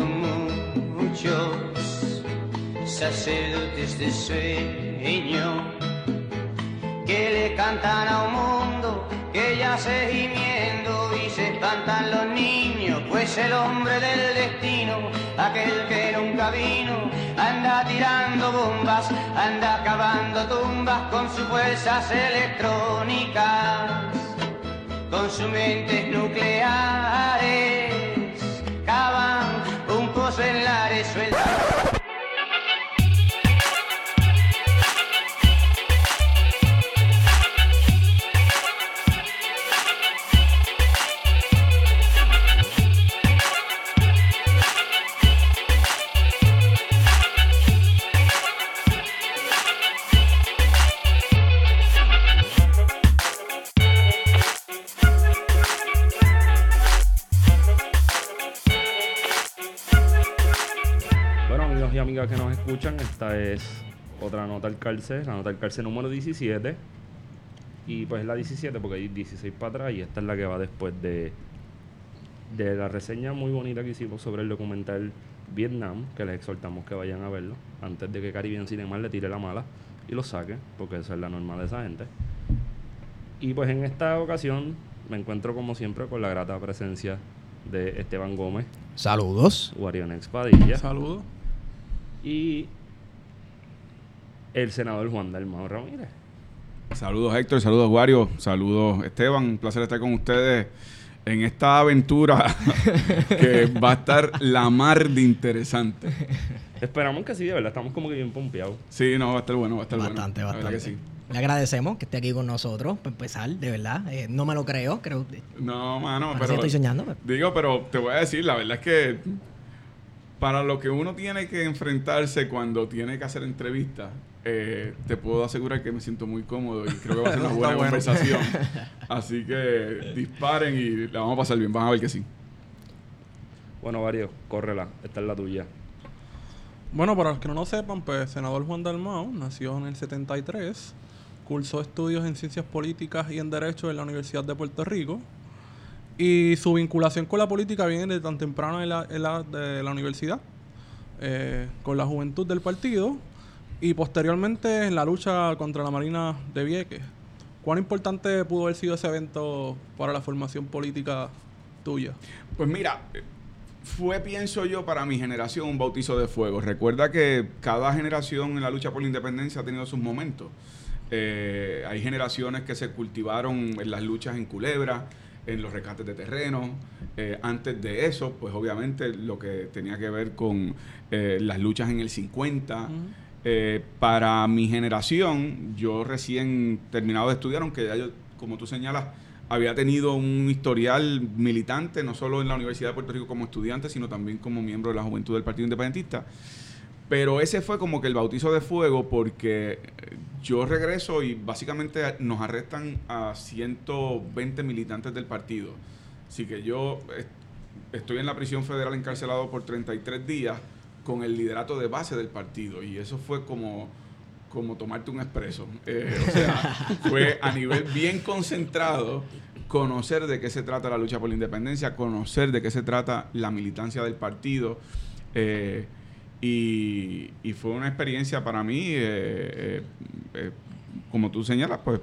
muchos sacerdotes de sueño que le cantan a un mundo que ya se gimiendo y se espantan los niños, pues el hombre del destino, aquel que nunca vino, anda tirando bombas, anda cavando tumbas con sus fuerzas electrónicas, con sus mentes nucleares, en la suelta. Escuchan, esta es otra nota al cárcel, la nota al cárcel número 17. Y pues la 17 porque hay 16 para atrás y esta es la que va después de, de la reseña muy bonita que hicimos sobre el documental Vietnam, que les exhortamos que vayan a verlo antes de que Caribbean Cinema le tire la mala y lo saque, porque esa es la normal de esa gente. Y pues en esta ocasión me encuentro como siempre con la grata presencia de Esteban Gómez. Saludos. Guarion Expadilla. Saludos y el senador Juan Dalmao Ramírez. Saludos Héctor, saludos Wario, saludos Esteban, un placer estar con ustedes en esta aventura que va a estar la mar de interesante. Esperamos que sí, de verdad, estamos como que bien pompeados. Sí, no, va a estar bueno, va a estar bastante, bueno. Bastante, bastante. Le agradecemos que esté aquí con nosotros para empezar, de verdad. Eh, no me lo creo, creo. No, mano, pero. estoy soñando. Pues. Digo, pero te voy a decir, la verdad es que para lo que uno tiene que enfrentarse cuando tiene que hacer entrevistas, eh, te puedo asegurar que me siento muy cómodo y creo que va a ser una buena conversación. Así que disparen y la vamos a pasar bien. Van a ver que sí. Bueno, Vario, córrela. Esta es la tuya. Bueno, para los que no lo sepan, pues senador Juan Dalmau nació en el 73, cursó estudios en ciencias políticas y en derecho en la Universidad de Puerto Rico y su vinculación con la política viene de tan temprano en la, de la universidad, eh, con la juventud del partido y posteriormente en la lucha contra la Marina de Vieques. ¿Cuán importante pudo haber sido ese evento para la formación política tuya? Pues mira, fue, pienso yo, para mi generación un bautizo de fuego. Recuerda que cada generación en la lucha por la independencia ha tenido sus momentos. Eh, hay generaciones que se cultivaron en las luchas en Culebra, en los rescates de terreno. Eh, antes de eso, pues obviamente lo que tenía que ver con eh, las luchas en el 50. Eh, para mi generación, yo recién terminado de estudiar, aunque ya yo, como tú señalas, había tenido un historial militante, no solo en la Universidad de Puerto Rico como estudiante, sino también como miembro de la juventud del Partido Independentista. Pero ese fue como que el bautizo de fuego porque yo regreso y básicamente nos arrestan a 120 militantes del partido. Así que yo estoy en la prisión federal encarcelado por 33 días con el liderato de base del partido y eso fue como como tomarte un expreso. Eh, o sea, fue a nivel bien concentrado conocer de qué se trata la lucha por la independencia, conocer de qué se trata la militancia del partido. Eh, y, fue una experiencia para mí, eh, eh, eh, como tú señalas, pues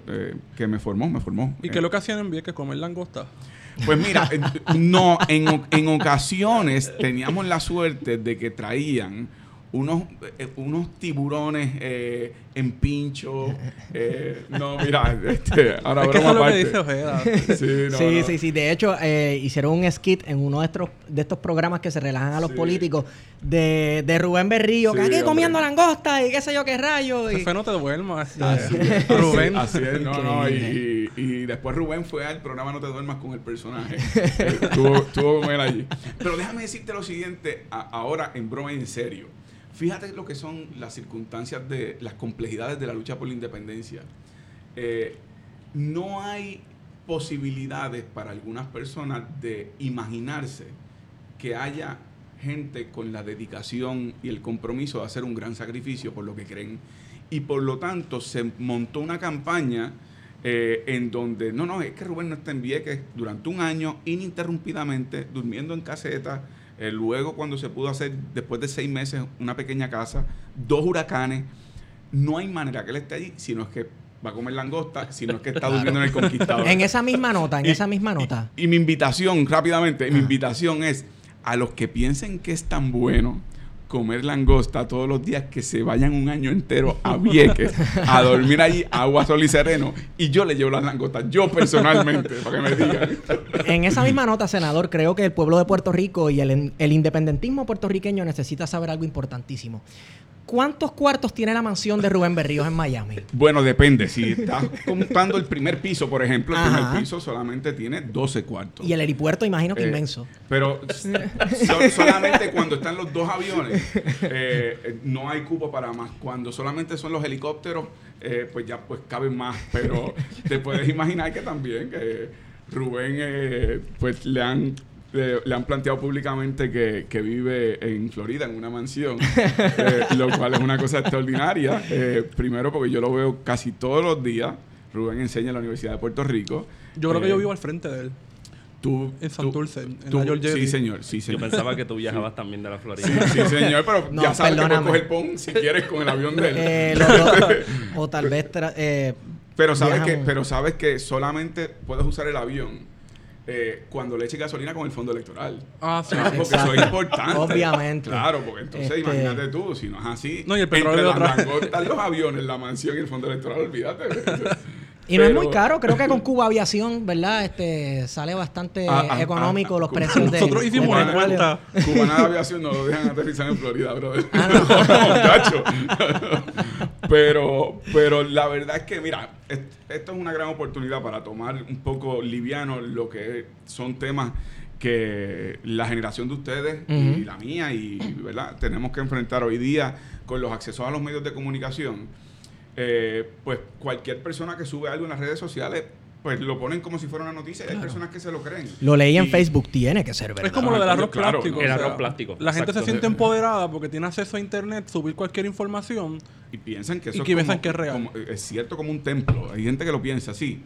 que me formó, me formó. ¿Y qué es lo que hacían en Vieques? ¿Comer langosta? Pues mira, no, en, en ocasiones teníamos la suerte de que traían unos, eh, unos tiburones eh, en pincho. Eh, no, mira, este, ahora es que eso es lo que dice Ojeda. sí, sí, sí, De hecho, hicieron un skit en uno de estos, de estos programas que se relajan a los políticos de, de Rubén Berrío, que aquí comiendo langosta y qué sé yo qué rayo. Y... fue no te duermas. Así, Rubén. Así es, no, no. Y, y, después Rubén fue al programa No te duermas con el personaje. estuvo, estuvo con él allí. Pero déjame decirte lo siguiente, ahora en broma y en serio. Fíjate lo que son las circunstancias de las complejidades de la lucha por la independencia. Eh, no hay posibilidades para algunas personas de imaginarse que haya gente con la dedicación y el compromiso de hacer un gran sacrificio por lo que creen. Y por lo tanto se montó una campaña eh, en donde, no, no, es que Rubén no está en Vieques durante un año ininterrumpidamente, durmiendo en casetas, Eh, luego, cuando se pudo hacer, después de seis meses, una pequeña casa, dos huracanes, no hay manera que él esté allí, sino es que va a comer langosta, sino es que está durmiendo en el conquistador. En esa misma nota, en Y- esa misma nota. Y, mi invitación, rápidamente, mi Ah. invitación es a los que piensen que es tan bueno comer langosta todos los días que se vayan un año entero a Vieques a dormir allí agua, sol y sereno y yo le llevo las langostas, yo personalmente, para que me digan. En esa misma nota, senador, creo que el pueblo de Puerto Rico y el, el independentismo puertorriqueño necesita saber algo importantísimo. ¿Cuántos cuartos tiene la mansión de Rubén Berríos en Miami? Bueno, depende. Si estás contando el primer piso, por ejemplo, el Ajá. primer piso solamente tiene 12 cuartos. Y el helipuerto, imagino que Eh, inmenso. Pero so- solamente cuando están los dos aviones, eh, no hay cupo para más. Cuando solamente son los helicópteros, eh, pues ya pues caben más. Pero te puedes imaginar que también que Rubén, eh, pues le han eh, le han planteado públicamente que, que vive en Florida, en una mansión, eh, lo cual es una cosa extraordinaria. Eh, primero porque yo lo veo casi todos los días. Rubén enseña en la Universidad de Puerto Rico. Yo creo que Eh, yo vivo al frente de él. Tú, En tú- Santurce, en tú- la Georgia. Sí, señor, sí, Yo señor. pensaba que tú viajabas también de la Florida. Sí, señor, pero No, ya sabes que perdóname. puedes coger PON si quieres con el avión de él. Eh, dos- o tal vez... tra- eh, pero, sabes que, pero sabes que solamente puedes usar el avión eh, cuando le eches gasolina con el fondo electoral. Ah, sí. Ah, porque eso es importante. Obviamente. Claro, porque entonces Este- imagínate tú, si no es así. No, y el petróleo entre las langostas, los aviones, la mansión y el fondo electoral, olvídate. Y no es muy caro, creo que con Cuba Aviación, ¿verdad? Este sale bastante Ah, ah, económico ah, los ah, precios de Nosotros hicimos una cuenta. Cubana de aviación no lo dejan aterrizar en Florida, brother. Ah. pero, pero la verdad es que, mira, est- esto es una gran oportunidad para tomar un poco liviano lo que son temas que la generación de ustedes y la mía y verdad tenemos que enfrentar hoy día con los accesos a los medios de comunicación. Eh, pues cualquier persona que sube algo en las redes sociales pues lo ponen como si fuera una noticia y hay personas que se lo creen Lo leí en Y- Facebook, tiene que ser verdad. Es como lo del arroz Claro, plástico. el o sea, arroz plástico, La gente se siente empoderada porque tiene acceso a internet, subir cualquier información. y piensan que eso Y es que como- piensan que es real. como- es cierto como un templo. Hay gente que lo piensa así.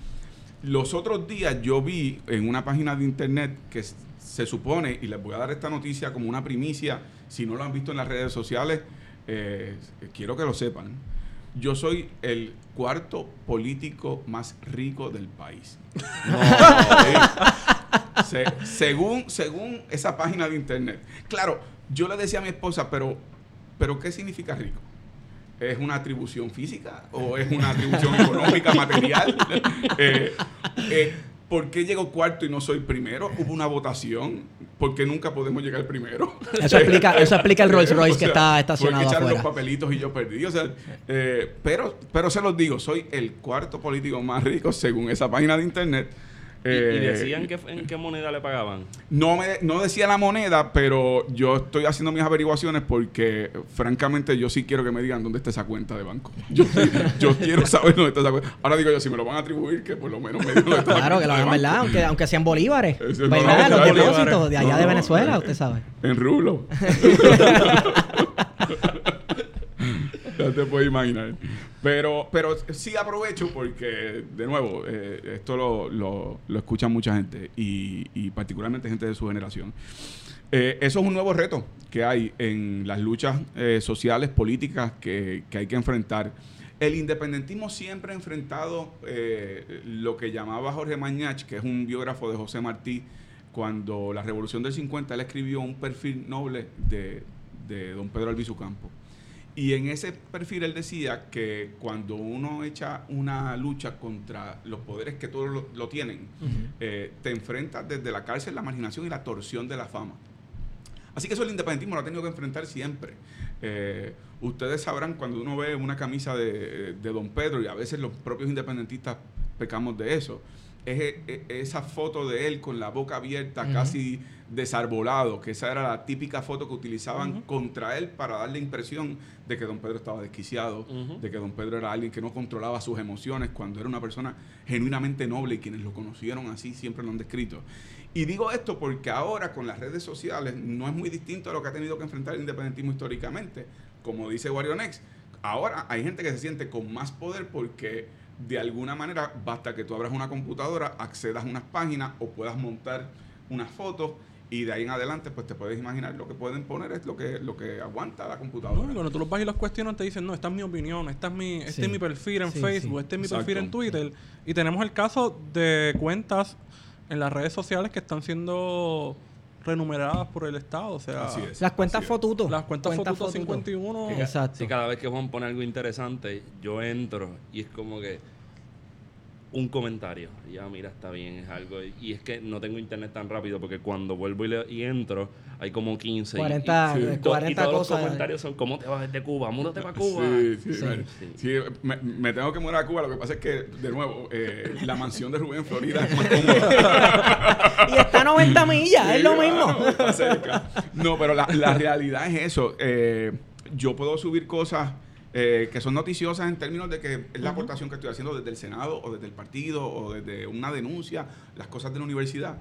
Los otros días yo vi en una página de internet que se supone, y les voy a dar esta noticia como una primicia, si no lo han visto en las redes sociales, eh, quiero que lo sepan. Yo soy el cuarto político más rico del país. Se- según, según esa página de internet. Claro, yo le decía a mi esposa, pero, pero ¿qué significa rico? ¿Es una atribución física o es una atribución económica, material? Eh, eh, ¿Por qué llego cuarto y no soy primero? ¿Hubo una votación? ¿Por qué nunca podemos llegar primero? Eso explica, eso explica el Rolls Royce O que está estacionado porque echaron afuera. los papelitos y yo perdí. O sea, eh, pero, pero se los digo, soy el cuarto político más rico según esa página de internet. Y, y Eh, decían que en qué moneda le pagaban. no, me, no decía la moneda, pero yo estoy haciendo mis averiguaciones porque, francamente, yo sí quiero que me digan dónde está esa cuenta de banco. Yo, yo quiero saber dónde está esa cuenta. Ahora digo yo, si me lo van a atribuir, que por lo menos me digan dónde está la Claro, que lo hagan, ¿verdad? Aunque, aunque sean bolívares. ¿Verdad? no, Los no, depósitos de no, allá de Venezuela, no. usted sabe. En rublo. ya te puedes imaginar. Pero, pero sí aprovecho porque, de nuevo, eh, esto lo, lo, lo escucha mucha gente y, y particularmente gente de su generación. Eh, eso es un nuevo reto que hay en las luchas eh, sociales, políticas que, que hay que enfrentar. El independentismo siempre ha enfrentado eh, lo que llamaba Jorge Mañach, que es un biógrafo de José Martí, cuando la Revolución del 50 él escribió un perfil noble de, de don Pedro Albizu Campo. Y en ese perfil él decía que cuando uno echa una lucha contra los poderes que todos lo, lo tienen, eh, te enfrentas desde la cárcel, la marginación y la torsión de la fama. Así que eso el independentismo lo ha tenido que enfrentar siempre. Eh, ustedes sabrán cuando uno ve una camisa de, de Don Pedro, y a veces los propios independentistas pecamos de eso, es esa foto de él con la boca abierta, casi desarbolado, que esa era la típica foto que utilizaban contra él para darle impresión de que Don Pedro estaba desquiciado, de que Don Pedro era alguien que no controlaba sus emociones, cuando era una persona genuinamente noble y quienes lo conocieron así siempre lo han descrito. Y digo esto porque ahora con las redes sociales no es muy distinto a lo que ha tenido que enfrentar el independentismo históricamente. Como dice Guarionex, ahora hay gente que se siente con más poder porque de alguna manera basta que tú abras una computadora, accedas a unas páginas o puedas montar unas fotos Y de ahí en adelante, pues te puedes imaginar lo que pueden poner es lo que, lo que aguanta la No, computadora. y cuando tú los vas y los cuestionas, te dicen, no, esta es mi opinión, esta es mi, este Sí. es mi perfil en Sí, Facebook, sí. este es mi Exacto. perfil en Twitter. Y tenemos el caso de cuentas en las redes sociales que están siendo renumeradas por el Estado. O sea, Así es. Las cuentas fotuto. las cuentas Cuentas Fotuto fotuto. 51. Exacto. Sí, cada vez que Juan pone algo interesante, yo entro y es como que un comentario. Y Ya, mira, está bien, es algo. Y es que no tengo internet tan rápido porque cuando vuelvo y, le- y entro, hay como 15. y- 40, y, eh, y to- 40 y todos cosas. los comentarios son: ¿Cómo te vas de Cuba? Múdate para Cuba. Sí, sí, Sí. me- Sí. sí, me, me tengo que mudar a Cuba. Lo que pasa es que, de nuevo, eh, la mansión de Rubén en Florida es más cómoda. Y está a 90 millas, es lo mismo. claro, está cerca. No, pero la, la realidad es eso. Eh, yo puedo subir cosas eh, que son noticiosas en términos de que es la aportación que estoy haciendo desde el Senado o desde el partido o desde una denuncia, las cosas de la universidad.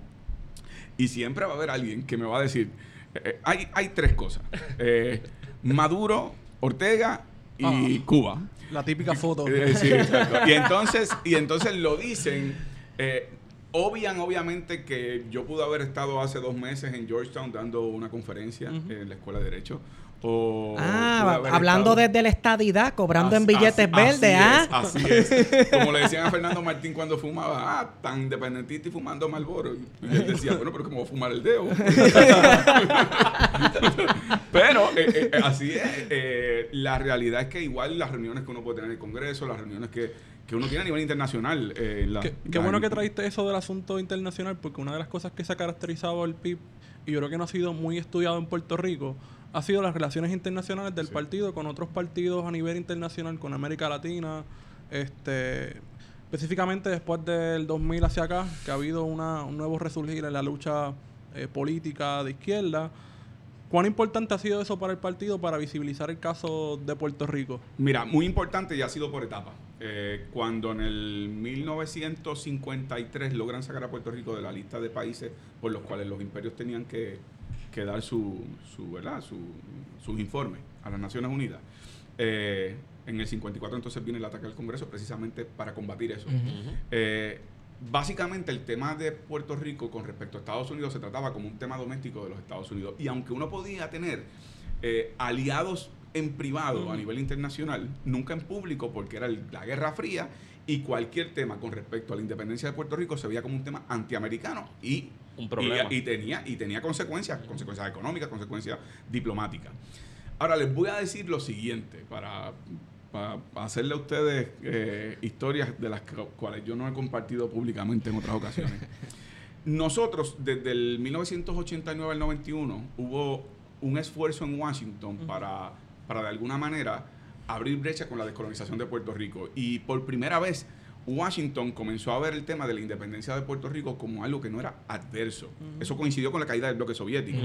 Y siempre va a haber alguien que me va a decir, eh, eh, hay, hay tres cosas. Eh, Maduro, Ortega y Ah. Cuba. La típica foto. Sí, exacto. Y entonces, y entonces lo dicen, obvian obviamente que yo pude haber estado hace dos meses en Georgetown dando una conferencia en la Escuela de Derecho. O Ah, hablando estado- desde la estadidad, cobrando en billetes así- verdes, ¿ah? Así es, así es. Como le decían a Fernando Martín cuando fumaba, ah, tan independentista y fumando Malboro. Y él decía, bueno, pero ¿cómo voy a fumar el dedo? pero eh, eh, así es. eh, la realidad es que igual las reuniones que uno puede tener en el Congreso, las reuniones que, que uno tiene a nivel internacional. eh, la- Qué, qué la- bueno que traíste eso del asunto internacional, porque una de las cosas que se ha caracterizado al PIB, y yo creo que no ha sido muy estudiado en Puerto Rico, ha sido las relaciones internacionales del Sí. partido con otros partidos a nivel internacional, con América Latina, este específicamente después del 2000 hacia acá, que ha habido una, un nuevo resurgir en la lucha eh, política de izquierda. ¿Cuán importante ha sido eso para el partido para visibilizar el caso de Puerto Rico? Mira, muy importante y ha sido por etapas. Eh, cuando en el 1953 logran sacar a Puerto Rico de la lista de países por los cuales los imperios tenían que, que dar su, su, ¿verdad? Su, sus informes a las Naciones Unidas. Eh, en el 54 entonces viene el ataque al Congreso precisamente para combatir eso. Eh, básicamente el tema de Puerto Rico con respecto a Estados Unidos se trataba como un tema doméstico de los Estados Unidos. Y aunque uno podía tener eh, aliados en privado a nivel internacional, nunca en público, porque era el- la Guerra Fría y cualquier tema con respecto a la independencia de Puerto Rico se veía como un tema antiamericano y, Un problema. y, y tenía, y tenía consecuencias, consecuencias económicas, consecuencias diplomáticas. Ahora les voy a decir lo siguiente para, para hacerle a ustedes eh, historias de las cu- cuales yo no he compartido públicamente en otras ocasiones. Nosotros, desde el 1989 al 91, hubo un esfuerzo en Washington para, para de alguna manera abrir brecha con la descolonización de Puerto Rico. Y por primera vez, Washington comenzó a ver el tema de la independencia de Puerto Rico como algo que no era adverso. Eso coincidió con la caída del bloque soviético.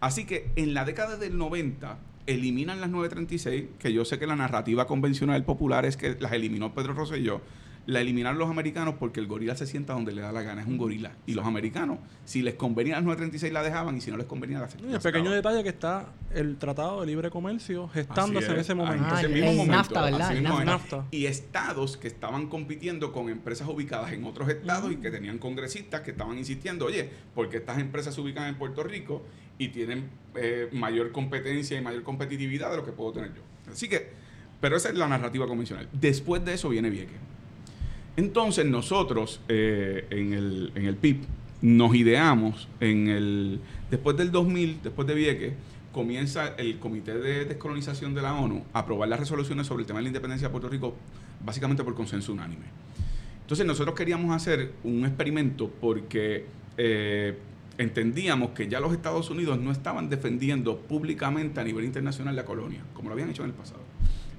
Así que en la década del 90 eliminan las 936, que yo sé que la narrativa convencional popular es que las eliminó Pedro Rosselló. La eliminaron los americanos porque el gorila se sienta donde le da la gana, es un gorila. Y los americanos, si les convenía las 936, la dejaban y si no les convenía, las Y el pequeño sacaban. detalle que está el Tratado de Libre Comercio gestándose en es. ese momento. Ah, ese mismo momento, NAFTA, ¿verdad? mismo. NAFTA. Y estados que estaban compitiendo con empresas ubicadas en otros estados y que tenían congresistas que estaban insistiendo, oye, porque estas empresas se ubican en Puerto Rico y tienen eh, mayor competencia y mayor competitividad de lo que puedo tener yo. Así que, pero esa es la narrativa convencional. Después de eso viene Vieques. Entonces nosotros eh, en, el, en el PIB nos ideamos en el después del 2000, después de Vieques, comienza el Comité de Descolonización de la ONU a aprobar las resoluciones sobre el tema de la independencia de Puerto Rico básicamente por consenso unánime. Entonces nosotros queríamos hacer un experimento porque eh, entendíamos que ya los Estados Unidos no estaban defendiendo públicamente a nivel internacional la colonia, como lo habían hecho en el pasado,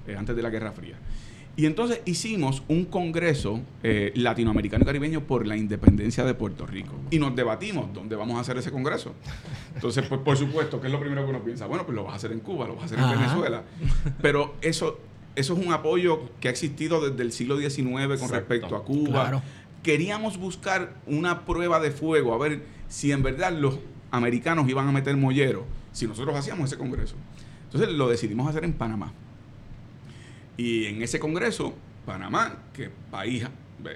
eh, antes de la Guerra Fría. Y entonces hicimos un congreso eh, latinoamericano y caribeño por la independencia de Puerto Rico. Y nos debatimos dónde vamos a hacer ese congreso. Entonces, pues por supuesto, ¿qué es lo primero que uno piensa? Bueno, pues lo vas a hacer en Cuba, lo vas a hacer en. Venezuela. Pero eso, eso es un apoyo que ha existido desde el siglo XIX con Exacto. respecto a Cuba. Claro. Queríamos buscar una prueba de fuego, a ver si en verdad los americanos iban a meter mollero, si nosotros hacíamos ese congreso. Entonces lo decidimos hacer en Panamá. Y en ese congreso, Panamá, que país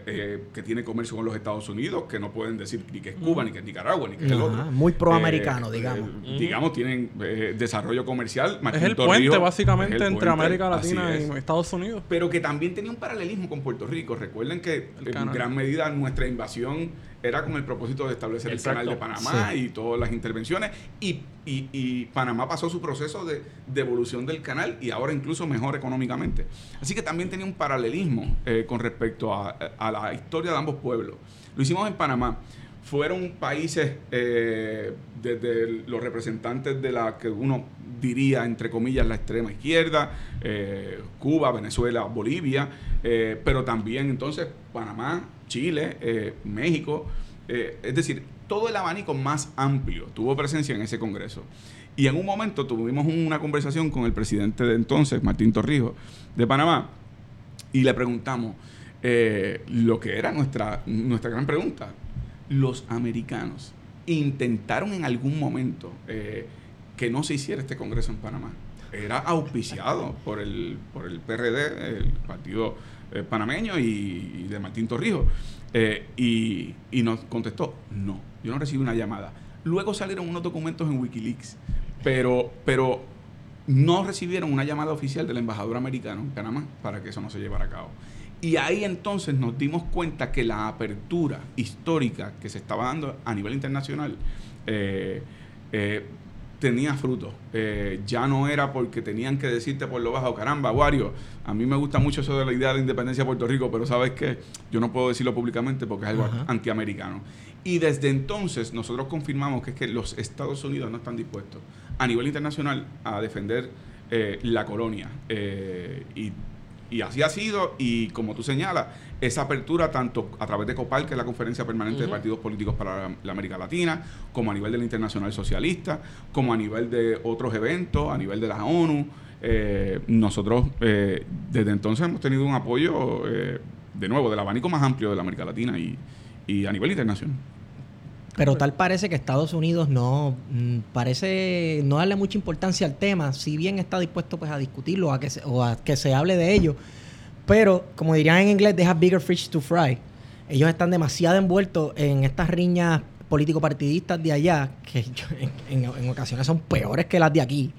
eh, que tiene comercio con los Estados Unidos, que no pueden decir ni que es Cuba, ni que es Nicaragua, ni que es el otro. muy proamericano, Eh, digamos. eh, digamos, tienen eh, desarrollo comercial. Es Martín el Torrijos puente es básicamente el entre puente, América Latina es. y Estados Unidos. Pero que también tenía un paralelismo con Puerto Rico. Recuerden que El en gran medida nuestra invasión era con el propósito de establecer Exacto. el canal de Panamá y todas las intervenciones. Y, y- y Panamá pasó su proceso de, de evolución del canal y ahora incluso mejor económicamente. Así que también tenía un paralelismo eh, con respecto a, a la historia de ambos pueblos. Lo hicimos en Panamá. Fueron países eh, desde los representantes de la que uno diría, entre comillas, la extrema izquierda, eh, Cuba, Venezuela, Bolivia, eh, pero también entonces Panamá, Chile, México, es decir, todo el abanico más amplio tuvo presencia en ese Congreso. Y en un momento tuvimos una conversación con el presidente de entonces, Martín Torrijos, de Panamá, y le preguntamos lo que era nuestra, nuestra gran pregunta. Los americanos intentaron en algún momento eh, que no se hiciera este Congreso en Panamá. Era auspiciado por el, por el PRD, el partido eh, panameño y, de Martín Torrijos. Eh, y, y nos contestó, no, yo no recibí una llamada. Luego salieron unos documentos en Wikileaks, pero, pero no recibieron una llamada oficial del embajador americano en Panamá para que eso no se llevara a cabo. Y ahí entonces nos dimos cuenta que la apertura histórica que se estaba dando a nivel internacional eh, eh, tenía fruto. Eh, ya no era porque tenían que decirte por lo bajo, caramba, Wario, a mí me gusta mucho eso de la idea de la independencia de Puerto Rico, pero sabes que yo no puedo decirlo públicamente porque es algo Ajá. antiamericano. Y desde entonces nosotros confirmamos que es que los Estados Unidos no están dispuestos a nivel internacional a defender eh, la colonia. Y, y así ha sido, y como tú señalas, esa apertura tanto a través de COPAL, que es la Conferencia Permanente de. Partidos Políticos para la, la América Latina, como a nivel de la Internacional Socialista, como a nivel de otros eventos, a nivel de la ONU. Eh, nosotros eh, desde entonces hemos tenido un apoyo, eh, de nuevo, del abanico más amplio de la América Latina y, y a nivel internacional. Pero tal parece que Estados Unidos no mm, parece no darle mucha importancia al tema, si bien está dispuesto pues a discutirlo a que se, o a que se hable de ello. Pero, como dirían en inglés, they have bigger fish to fry. Ellos están demasiado envueltos en estas riñas político-partidistas de allá, que yo- en, en- en ocasiones son peores que las de aquí.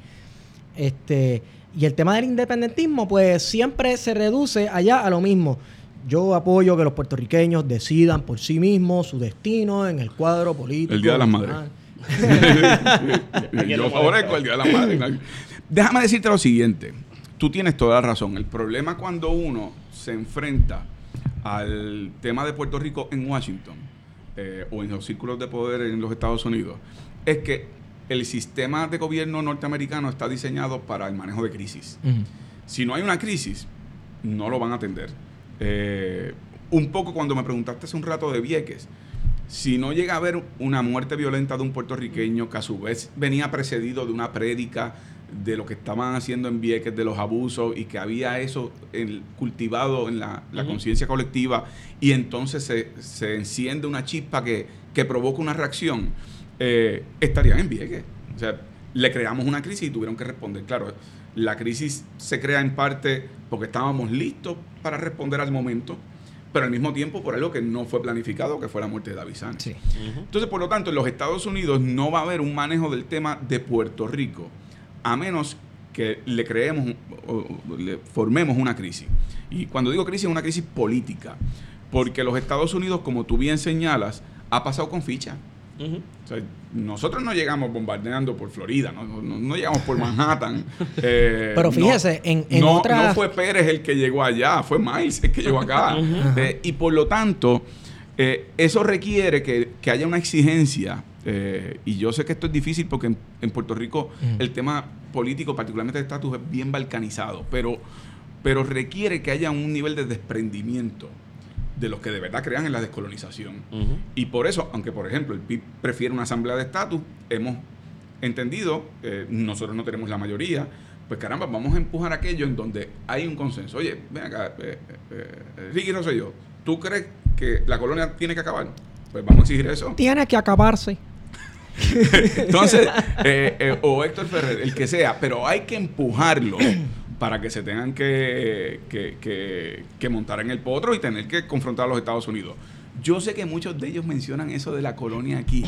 Este, y el tema del independentismo, pues siempre se reduce allá a lo mismo. Yo apoyo que los puertorriqueños decidan por sí mismos su destino en el cuadro político. El Día de las Madres. Yo favorezco el Día de la Madre. Déjame decirte lo siguiente. Tú tienes toda la razón. El problema cuando uno se enfrenta al tema de Puerto Rico en Washington eh, o en los círculos de poder en los Estados Unidos es que el sistema de gobierno norteamericano está diseñado para el manejo de crisis. Si no hay una crisis, no lo van a atender. Eh, un poco cuando me preguntaste hace un rato de Vieques, si no llega a haber una muerte violenta de un puertorriqueño que a su vez venía precedido de una prédica de lo que estaban haciendo en Vieques, de los abusos y que había eso en- cultivado en la, conciencia colectiva y entonces se, se enciende una chispa que, que provoca una reacción, eh, estarían en Vieques. O sea, le creamos una crisis y tuvieron que responder. Claro, la crisis se crea en parte porque estábamos listos para responder al momento, pero al mismo tiempo por algo que no fue planificado, que fue la muerte de David Sánchez. Sí. Entonces, por lo tanto, en los Estados Unidos no va a haber un manejo del tema de Puerto Rico, a menos que le creemos, o- o le formemos una crisis. Y cuando digo crisis, es una crisis política, porque los Estados Unidos, como tú bien señalas, ha pasado con ficha. O sea, nosotros no llegamos bombardeando por Florida, no, no- no llegamos por Manhattan. eh, Pero no- fíjese, en- en no, otras- no fue Pérez el que llegó allá, fue Miles el que llegó acá. Eh, y por lo tanto, eh, eso requiere que, que haya una exigencia. eh, y yo sé que esto es difícil porque en, en Puerto Rico Ujú. el tema político, particularmente de estatus, es bien balcanizado. Pero, pero requiere que haya un nivel de desprendimiento de los que de verdad crean en la descolonización. Y por eso, aunque por ejemplo el PIB prefiere una asamblea de estatus, hemos entendido, eh, nosotros no tenemos la mayoría, pues caramba, vamos a empujar aquello en donde hay un consenso. Oye, ven acá, eh, eh, eh, Ricky Rosselló, ¿tú crees que la colonia tiene que acabar? Pues vamos a exigir eso. Tiene que acabarse. Entonces, eh, eh, o Héctor Ferrer, el que sea, pero hay que empujarlo para que se tengan que, que, que, que montar en el potro y tener que confrontar a los Estados Unidos. Yo sé que muchos de ellos mencionan eso de la colonia aquí.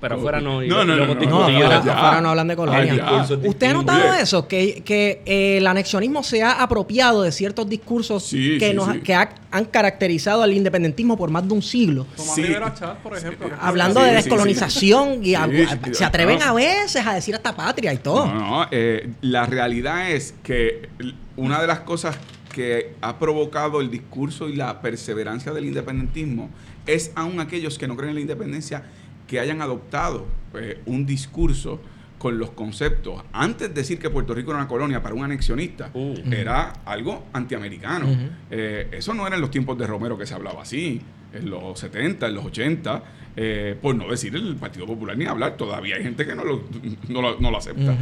Pero afuera no. No, no, no, afuera, no hablan de colonia. ¿Usted ha notado eso? Que, que eh, el anexionismo se ha apropiado de ciertos discursos Sí, que, sí, nos, sí. que ha- han caracterizado al independentismo por más de un siglo. Tomás. Rivera por ejemplo. Hablando de descolonización y a- se atreven a veces a decir hasta patria y todo. No, no, eh, la realidad es que una de las cosas que ha provocado el discurso y la perseverancia del independentismo es aún aquellos que no creen en la independencia que hayan adoptado eh, un discurso con los conceptos. Antes de decir que Puerto Rico era una colonia para un anexionista, Uh. era algo antiamericano. Eh, eso no era en los tiempos de Romero que se hablaba así, en los 70, en los 80, eh, por no decir el Partido Popular ni hablar. Todavía hay gente que no lo, no lo- no lo acepta.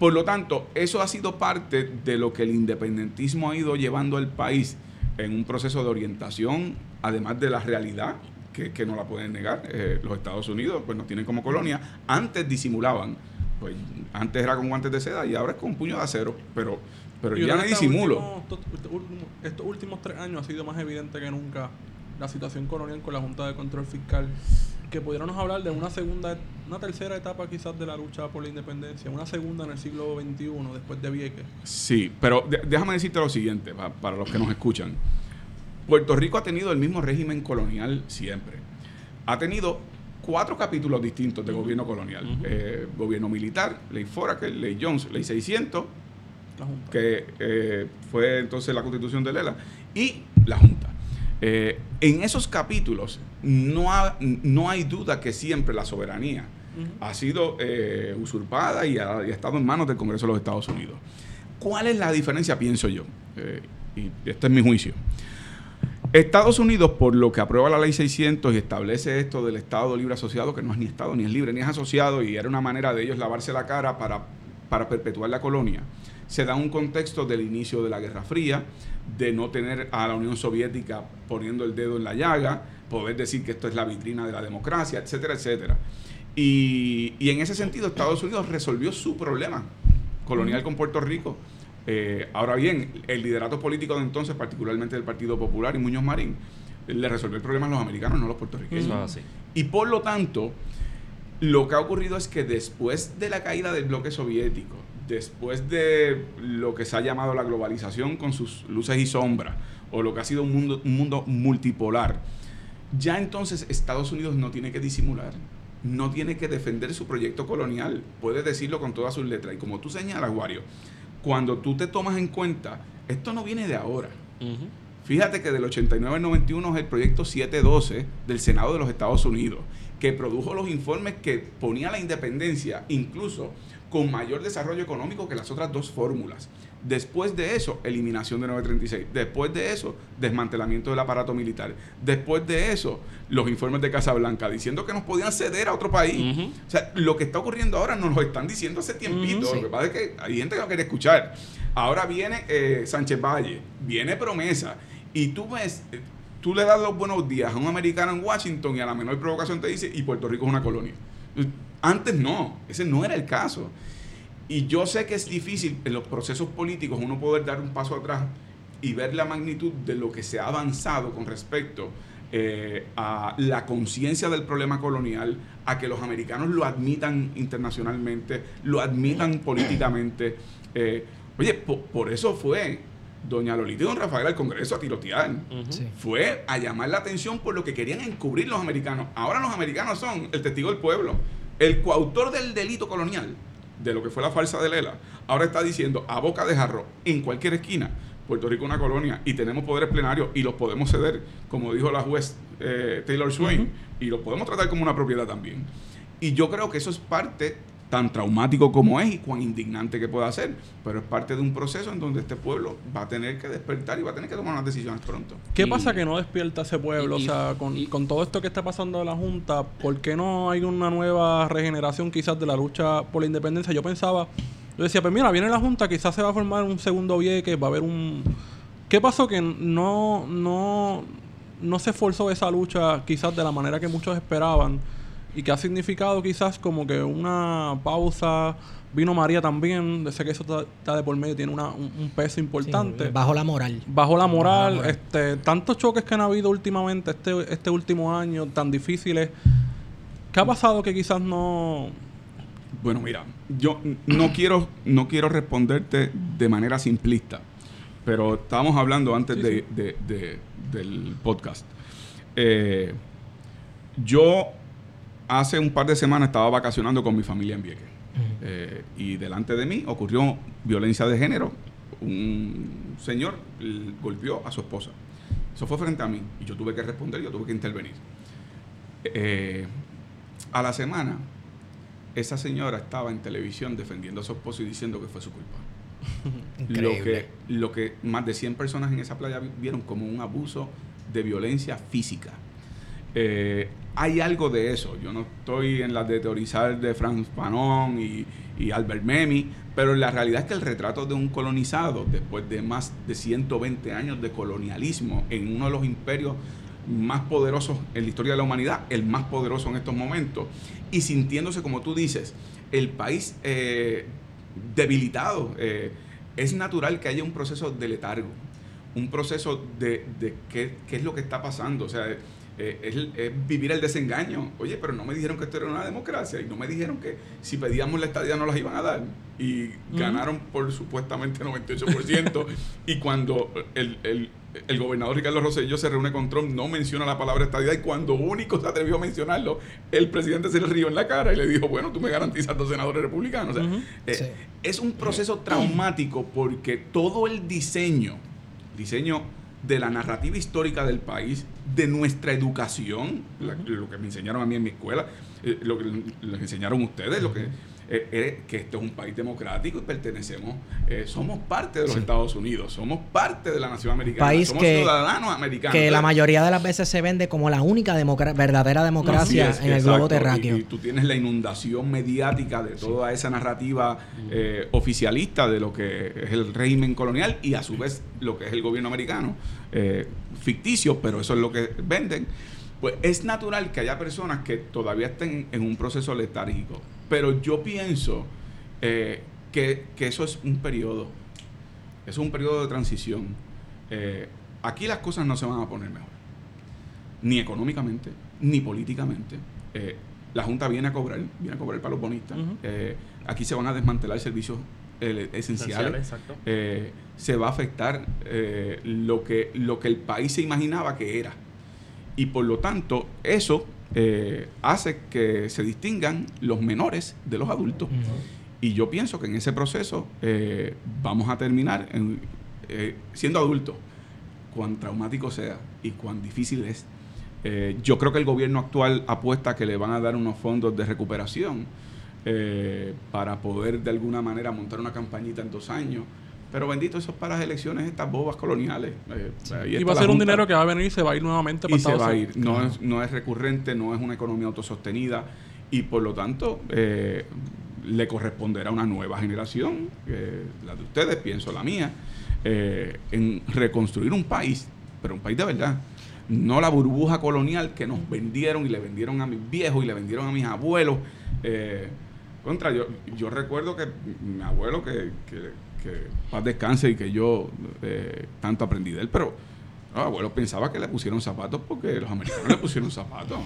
Por lo tanto, eso ha sido parte de lo que el independentismo ha ido llevando al país en un proceso de orientación, además de la realidad, que, que no la pueden negar. Eh, los Estados Unidos pues nos tienen como colonia. Antes disimulaban, pues antes era con guantes de seda y ahora es con puño de acero, pero, pero ya no disimulo. estos, últimos- estos últimos tres años ha sido más evidente que nunca la situación colonial con la Junta de Control Fiscal. Que pudiéramos hablar de una segunda, una tercera etapa quizás de la lucha por la independencia, una segunda en el siglo XXI, después de Vieques. Sí, pero déjame decirte lo siguiente, pa- para los que nos escuchan. Puerto Rico ha tenido el mismo régimen colonial siempre. Ha tenido cuatro capítulos distintos de gobierno colonial. Eh, gobierno militar, ley Foraker, ley Jones, ley 600, La Junta. que eh, fue entonces la constitución de Lela, y la Junta. Eh, en esos capítulos no, ha- no hay duda que siempre la soberanía ha sido eh, usurpada y ha, y ha estado en manos del Congreso de los Estados Unidos. ¿Cuál es la diferencia, pienso yo? Eh, y este es mi juicio. Estados Unidos, por lo que aprueba la ley 600 y establece esto del Estado libre asociado, que no es ni Estado, ni es libre, ni es asociado, y era una manera de ellos lavarse la cara para, para perpetuar la colonia, se da un contexto del inicio de la Guerra Fría, de no tener a la Unión Soviética poniendo el dedo en la llaga, poder decir que esto es la vitrina de la democracia, etcétera, etcétera. Y, y en ese sentido, Estados Unidos resolvió su problema colonial con Puerto Rico. Eh, ahora bien, el liderato político de entonces, particularmente del Partido Popular y Muñoz Marín, le resolvió el problema a los americanos, no a los puertorriqueños. Así. Y por lo tanto, lo que ha ocurrido es que después de la caída del bloque soviético, después de lo que se ha llamado la globalización con sus luces y sombras, o lo que ha sido un mundo, un mundo multipolar, ya entonces Estados Unidos no tiene que disimular, no tiene que defender su proyecto colonial, puede decirlo con todas sus letras. Y como tú señalas, Wario, cuando tú te tomas en cuenta, esto no viene de ahora. Fíjate que del 89 al 91 es el proyecto 712 del Senado de los Estados Unidos, que produjo los informes que ponía la independencia incluso con mayor desarrollo económico que las otras dos fórmulas. Después de eso, eliminación de 936. Después de eso, desmantelamiento del aparato militar. Después de eso, los informes de Casablanca diciendo que nos podían ceder a otro país. O sea, lo que está ocurriendo ahora nos lo están diciendo hace tiempito. Sí. Lo que pasa es que hay gente que no quiere escuchar. Ahora viene eh, Sánchez Valle, viene promesa. Y tú ves, eh, tú le das los buenos días a un americano en Washington y a la menor provocación te dice, y Puerto Rico es una colonia. Antes no, ese no era el caso. Y yo sé que es difícil en los procesos políticos uno poder dar un paso atrás y ver la magnitud de lo que se ha avanzado con respecto eh, a la conciencia del problema colonial, a que los americanos lo admitan internacionalmente, lo admitan políticamente. Eh, oye, po- por eso fue doña Lolita y don Rafael al Congreso a tirotear. Sí. Fue a llamar la atención por lo que querían encubrir los americanos. Ahora los americanos son el testigo del pueblo. El coautor del delito colonial, de lo que fue la falsa de Lela, ahora está diciendo a boca de jarro, en cualquier esquina, Puerto Rico es una colonia y tenemos poderes plenarios y los podemos ceder, como dijo la juez eh, Taylor Swain, y los podemos tratar como una propiedad también. Y yo creo que eso es parte tan traumático como es y cuán indignante que pueda ser, pero es parte de un proceso en donde este pueblo va a tener que despertar y va a tener que tomar unas decisiones pronto. ¿Qué Y- pasa que no despierta ese pueblo? y- o sea, con, y- con todo esto que está pasando de la Junta, ¿por qué no hay una nueva regeneración quizás de la lucha por la independencia? Yo pensaba, yo decía, pues mira, viene la Junta, quizás se va a formar un segundo Vieques, va a haber un... ¿Qué pasó que no, no, no se esforzó esa lucha quizás de la manera que muchos esperaban? Y que ha significado quizás como que una pausa Vino María también, sé que eso está, está de por medio, tiene una- un, un peso importante. Sí, bajo la moral. Bajo la moral, moral. este, tantos choques que han habido últimamente, este, este último año, tan difíciles. ¿Qué ha pasado que quizás no... Bueno, mira, yo no quiero, no quiero responderte de manera simplista, pero estábamos hablando antes Sí, de, de- de- del podcast. Eh, yo hace un par de semanas estaba vacacionando con mi familia en Vieques. Eh, y delante de mí ocurrió violencia de género. Un señor golpeó a su esposa. Eso fue frente a mí y yo tuve que responder, yo tuve que intervenir. Eh, a la semana, esa señora estaba en televisión defendiendo a su esposo y diciendo que fue su culpa. Lo que, lo que más de 100 personas en esa playa vi- vieron como un abuso de violencia física. Eh, hay algo de eso. Yo no estoy en la de teorizar de Franz Fanon y, y Albert Memmi, pero la realidad es que el retrato de un colonizado, después de más de 120 años de colonialismo en uno de los imperios más poderosos en la historia de la humanidad, el más poderoso en estos momentos, y sintiéndose, como tú dices, el país eh, debilitado, eh, es natural que haya un proceso de letargo, un proceso de, de qué, qué es lo que está pasando. O sea, eh, es, es vivir el desengaño. Oye, pero no me dijeron que esto era una democracia y no me dijeron que si pedíamos la estadía no las iban a dar. Y ganaron por supuestamente 98%. y cuando el, el- el gobernador Ricardo Rosselló se reúne con Trump, no menciona la palabra estadía y cuando único se atrevió a mencionarlo, el presidente se le rió en la cara y le dijo, bueno, tú me garantizas dos senadores republicanos. O sea, Ujú. eh, Sí. es un proceso traumático porque todo el diseño, diseño de la narrativa histórica del país, de nuestra educación, la- lo que me enseñaron a mí en mi escuela, eh, lo que les enseñaron ustedes, lo que eh, eh, que esto es un país democrático y pertenecemos, eh, somos parte de los Estados Unidos, somos parte de la nación americana, País somos que- ciudadanos americanos. Que la mayoría de las veces se vende como la única democra- verdadera democracia es, en el globo terráqueo. Y, y tú tienes la inundación mediática de toda esa narrativa eh, oficialista de lo que es el régimen colonial y a su vez lo que es el gobierno americano, ficticio, pero eso es lo que venden. Pues es natural que haya personas que todavía estén en un proceso letárgico, pero yo pienso eh, que, que eso es un periodo, es un periodo de transición. Eh, aquí las cosas no se van a poner mejor ni económicamente, ni políticamente. Eh, la Junta viene a cobrar, viene a cobrar para los bonistas. Aquí se van a desmantelar servicios esenciales. Eh, se va a afectar lo, que, lo que el país se imaginaba que era. Y por lo tanto, eso eh, hace que se distingan los menores de los adultos. Y yo pienso que en ese proceso eh, vamos a terminar en, eh, siendo adultos, cuán traumático sea y cuán difícil es. Yo creo que el gobierno actual apuesta que le van a dar unos fondos de recuperación para poder de alguna manera montar una campañita en dos años. Pero bendito, eso es para las elecciones, estas bobas coloniales. Eh, ahí Y va a ser un dinero que va a venir y se va a ir nuevamente para y se Estados va a ir. No, es, no es recurrente, no es una economía autosostenida y por lo tanto eh, le corresponderá a una nueva generación, eh, la de ustedes, pienso la mía, eh, en reconstruir un país, pero un país de verdad. No la burbuja colonial que nos vendieron y le vendieron a mis viejos y le vendieron a mis abuelos. Eh, contra, yo, yo recuerdo que mi abuelo, que, que, que paz descanse y que yo eh, tanto aprendí de él, pero no, abuelo pensaba que le pusieron zapatos porque los americanos le pusieron zapatos.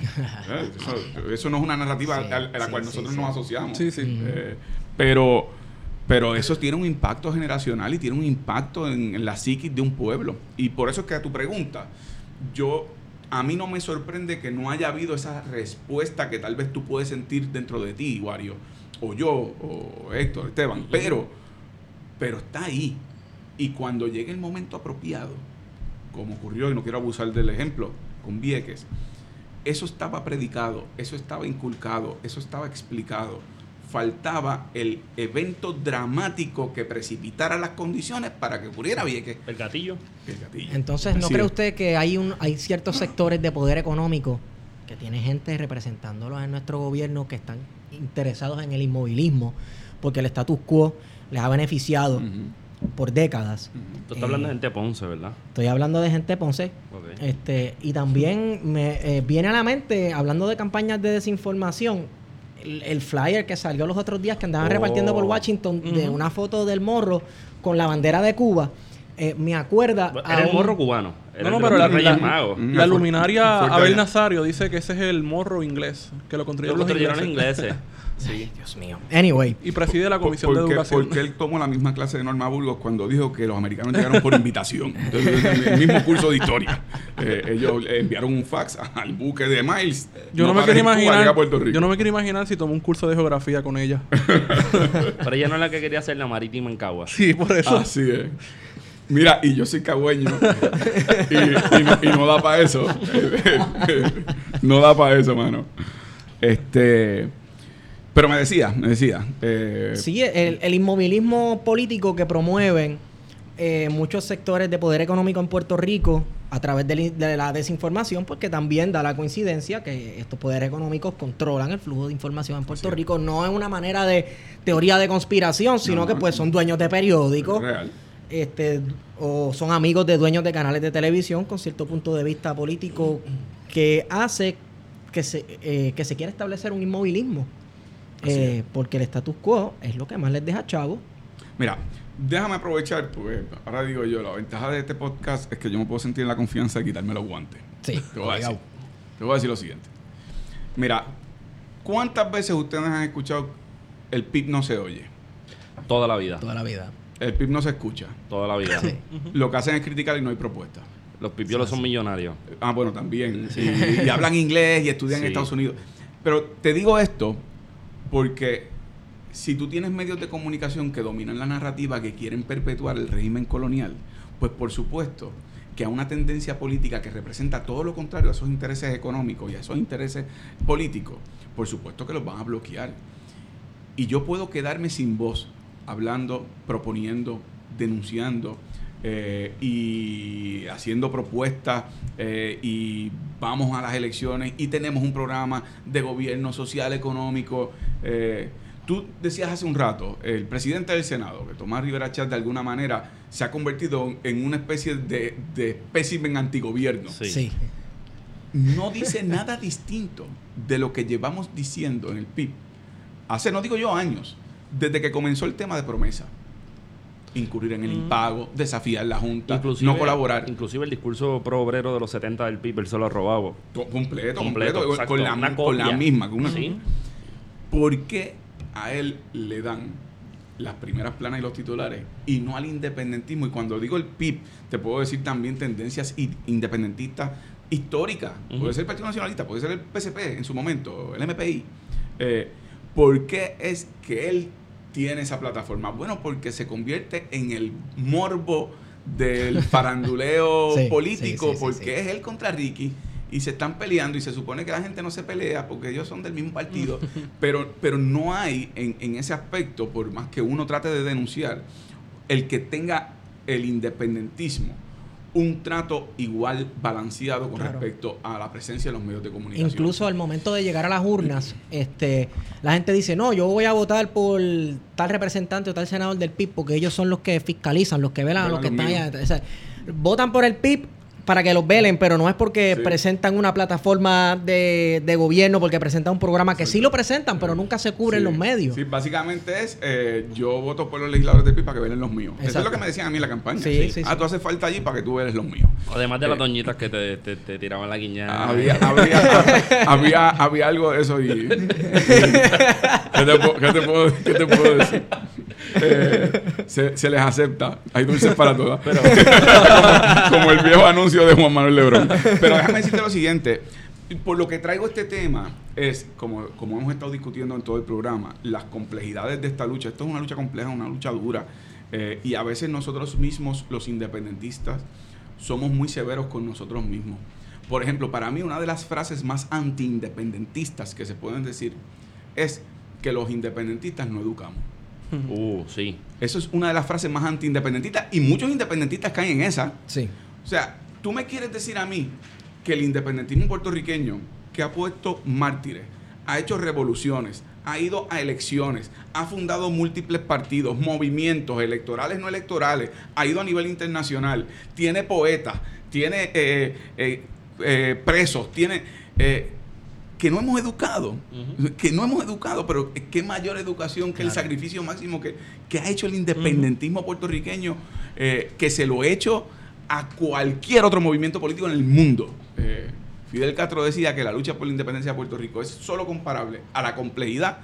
Eh, Eso, eso no es una narrativa Sí, a, la sí, cual sí, nosotros sí. nos asociamos. Sí, sí. Eh, pero, pero eso tiene un impacto generacional y tiene un impacto en, en la psiquis de un pueblo. Y por eso es que a tu pregunta, yo a mí no me sorprende que no haya habido esa respuesta que tal vez tú puedes sentir dentro de ti, Wario, o yo, o Héctor, Esteban, pero, pero está ahí. Y cuando llegue el momento apropiado, como ocurrió, y no quiero abusar del ejemplo, con Vieques, eso estaba predicado, eso estaba inculcado, eso estaba explicado. Faltaba el evento dramático que precipitara las condiciones para que ocurriera Vieques. El gatillo. El gatillo. Entonces, ¿no Así cree es. usted que hay un hay ciertos sectores de poder económico que tiene gente representándolos en nuestro gobierno que están interesados en el inmovilismo porque el status quo les ha beneficiado por décadas? Tú estás hablando de gente de Ponce, ¿verdad? Estoy hablando de gente de Ponce. Este, y también me eh, viene a la mente, hablando de campañas de desinformación, el, el flyer que salió los otros días que andaban Oh. repartiendo por Washington de una foto del morro con la bandera de Cuba, eh, me acuerda. a Era el un- morro cubano. Era No, no, pero la, la- Magos. La Fu- luminaria Abel. Nazario dice que ese es el morro inglés, que lo Lo construyeron los construyeron ingleses. ingleses. Sí. Dios mío. Anyway. Y preside la Comisión de ¿Por qué- Educación. Porque él tomó la misma clase de Norma Burgos cuando dijo que los americanos llegaron por invitación. Entonces, en el mismo curso de historia. Eh, ellos le enviaron un fax al buque de Miles. Yo no, me pares quiero imaginar. a Puerto Rico. Yo no me quiero imaginar si tomó un curso de geografía con ella. Pero ella no es la que quería hacer la marítima en Cagua. sí, por eso. Así es. Mira, y yo soy cagüeño. y, y no, y no da para eso. no da para eso, mano. Este. Pero me decía, me decía. eh, Sí, el, el inmovilismo político que promueven eh, muchos sectores de poder económico en Puerto Rico a través de, la desinformación, porque también da la coincidencia que estos poderes económicos controlan el flujo de información en Puerto. Rico. No es una manera de teoría de conspiración, sino No, que pues son dueños de periódicos. real. este o son amigos de dueños de canales de televisión con cierto punto de vista político que hace que se, eh, que se quiera establecer un inmovilismo. Eh, porque el status quo es lo que más les deja chavo. Mira, déjame aprovechar, porque ahora digo yo, la ventaja de este podcast es que yo me puedo sentir en la confianza de quitarme los guantes. Sí, Te voy a decir, te voy a decir lo siguiente. Mira, ¿cuántas veces ustedes han escuchado el PIB no se oye? Toda la vida. Toda la vida. El PIB no se escucha. Toda la vida. Sí. Lo que hacen es criticar y no hay propuesta. Los pipiolos son millonarios. Ah, bueno, también. Y, y hablan inglés y estudian en Sí. Estados Unidos. Pero te digo esto porque si tú tienes medios de comunicación que dominan la narrativa que quieren perpetuar el régimen colonial, pues por supuesto que a una tendencia política que representa todo lo contrario a esos intereses económicos y a esos intereses políticos, por supuesto que los van a bloquear. Y yo puedo quedarme sin voz, hablando, proponiendo, denunciando eh, y haciendo propuestas eh, y vamos a las elecciones y tenemos un programa de gobierno social, económico. eh, tú decías hace un rato, el presidente del Senado, que Tomás Rivera Chat de alguna manera se ha convertido en una especie de, de espécimen antigobierno Sí. Sí. no dice nada distinto de lo que llevamos diciendo en el PIB. Hace, no digo yo, años, desde que comenzó el tema de promesa. Incurrir en el Mm. impago, desafiar la Junta, no colaborar. Inclusive el discurso pro obrero de los 70 del PIB, él se lo ha robado. Co- completo, completo, Completo, con- la, una con la misma. Con una, Sí. ¿Por qué a él le dan las primeras planas y los titulares y no al independentismo? Y cuando digo el PIB, te puedo decir también tendencias independentistas históricas. Puede ser el Partido Nacionalista, puede ser el PSP en su momento, el MPI. Eh, ¿Por qué es que él tiene esa plataforma? Bueno, porque se convierte en el morbo del faranduleo Sí, político, sí, sí, sí, porque es él contra Ricky y se están peleando y se supone que la gente no se pelea porque ellos son del mismo partido, pero, pero no hay en, en ese aspecto, por más que uno trate de denunciar, el que tenga el independentismo un trato igual balanceado con Claro. respecto a la presencia de los medios de comunicación. Incluso al momento de llegar a las urnas, este, la gente dice, no, yo voy a votar por tal representante o tal senador del PIB porque ellos son los que fiscalizan, los que velan a los que Velan están allá. O sea, votan por el PIB para que los velen, pero no es porque Sí. presentan una plataforma de, de gobierno, porque presentan un programa que sí lo presentan, pero nunca se cubren Sí, los medios. Sí, básicamente es eh, yo voto por los legisladores del PIB para que velen los míos. Eso es lo que me decían a mí en la campaña. Sí, sí, ah, sí. tú haces falta allí para que tú veles los míos. Además de las Eh, doñitas que te, te, te tiraban la guiñada. Había, había, había, había algo de eso y... ¿Qué te, puedo- qué te puedo, qué te puedo decir? Eh, se, se les acepta. Hay dulces para todas. como, como el viejo anuncio de Juan Manuel Lebrón. Pero déjame decirte lo siguiente. Por lo que traigo este tema es, como, como hemos estado discutiendo en todo el programa, las complejidades de esta lucha. Esto es una lucha compleja, una lucha dura. eh, y a veces nosotros mismos, los independentistas, somos muy severos con nosotros mismos. Por ejemplo, para mí una de las frases más anti-independentistas que se pueden decir es que los independentistas no educamos. Uh, sí. Eso es una de las frases más anti-independentistas y muchos independentistas caen en esa. Sí. O sea, tú me quieres decir a mí que el independentismo puertorriqueño, que ha puesto mártires, ha hecho revoluciones, ha ido a elecciones, ha fundado múltiples partidos, movimientos electorales, no electorales, ha ido a nivel internacional, tiene poetas, tiene eh, eh, eh, presos, tiene... que no hemos educado, que no hemos educado, pero qué mayor educación que el sacrificio máximo que, que ha hecho el independentismo puertorriqueño, que se lo ha hecho a cualquier otro movimiento político en el mundo. Eh, Fidel Castro decía que la lucha por la independencia de Puerto Rico es solo comparable a la complejidad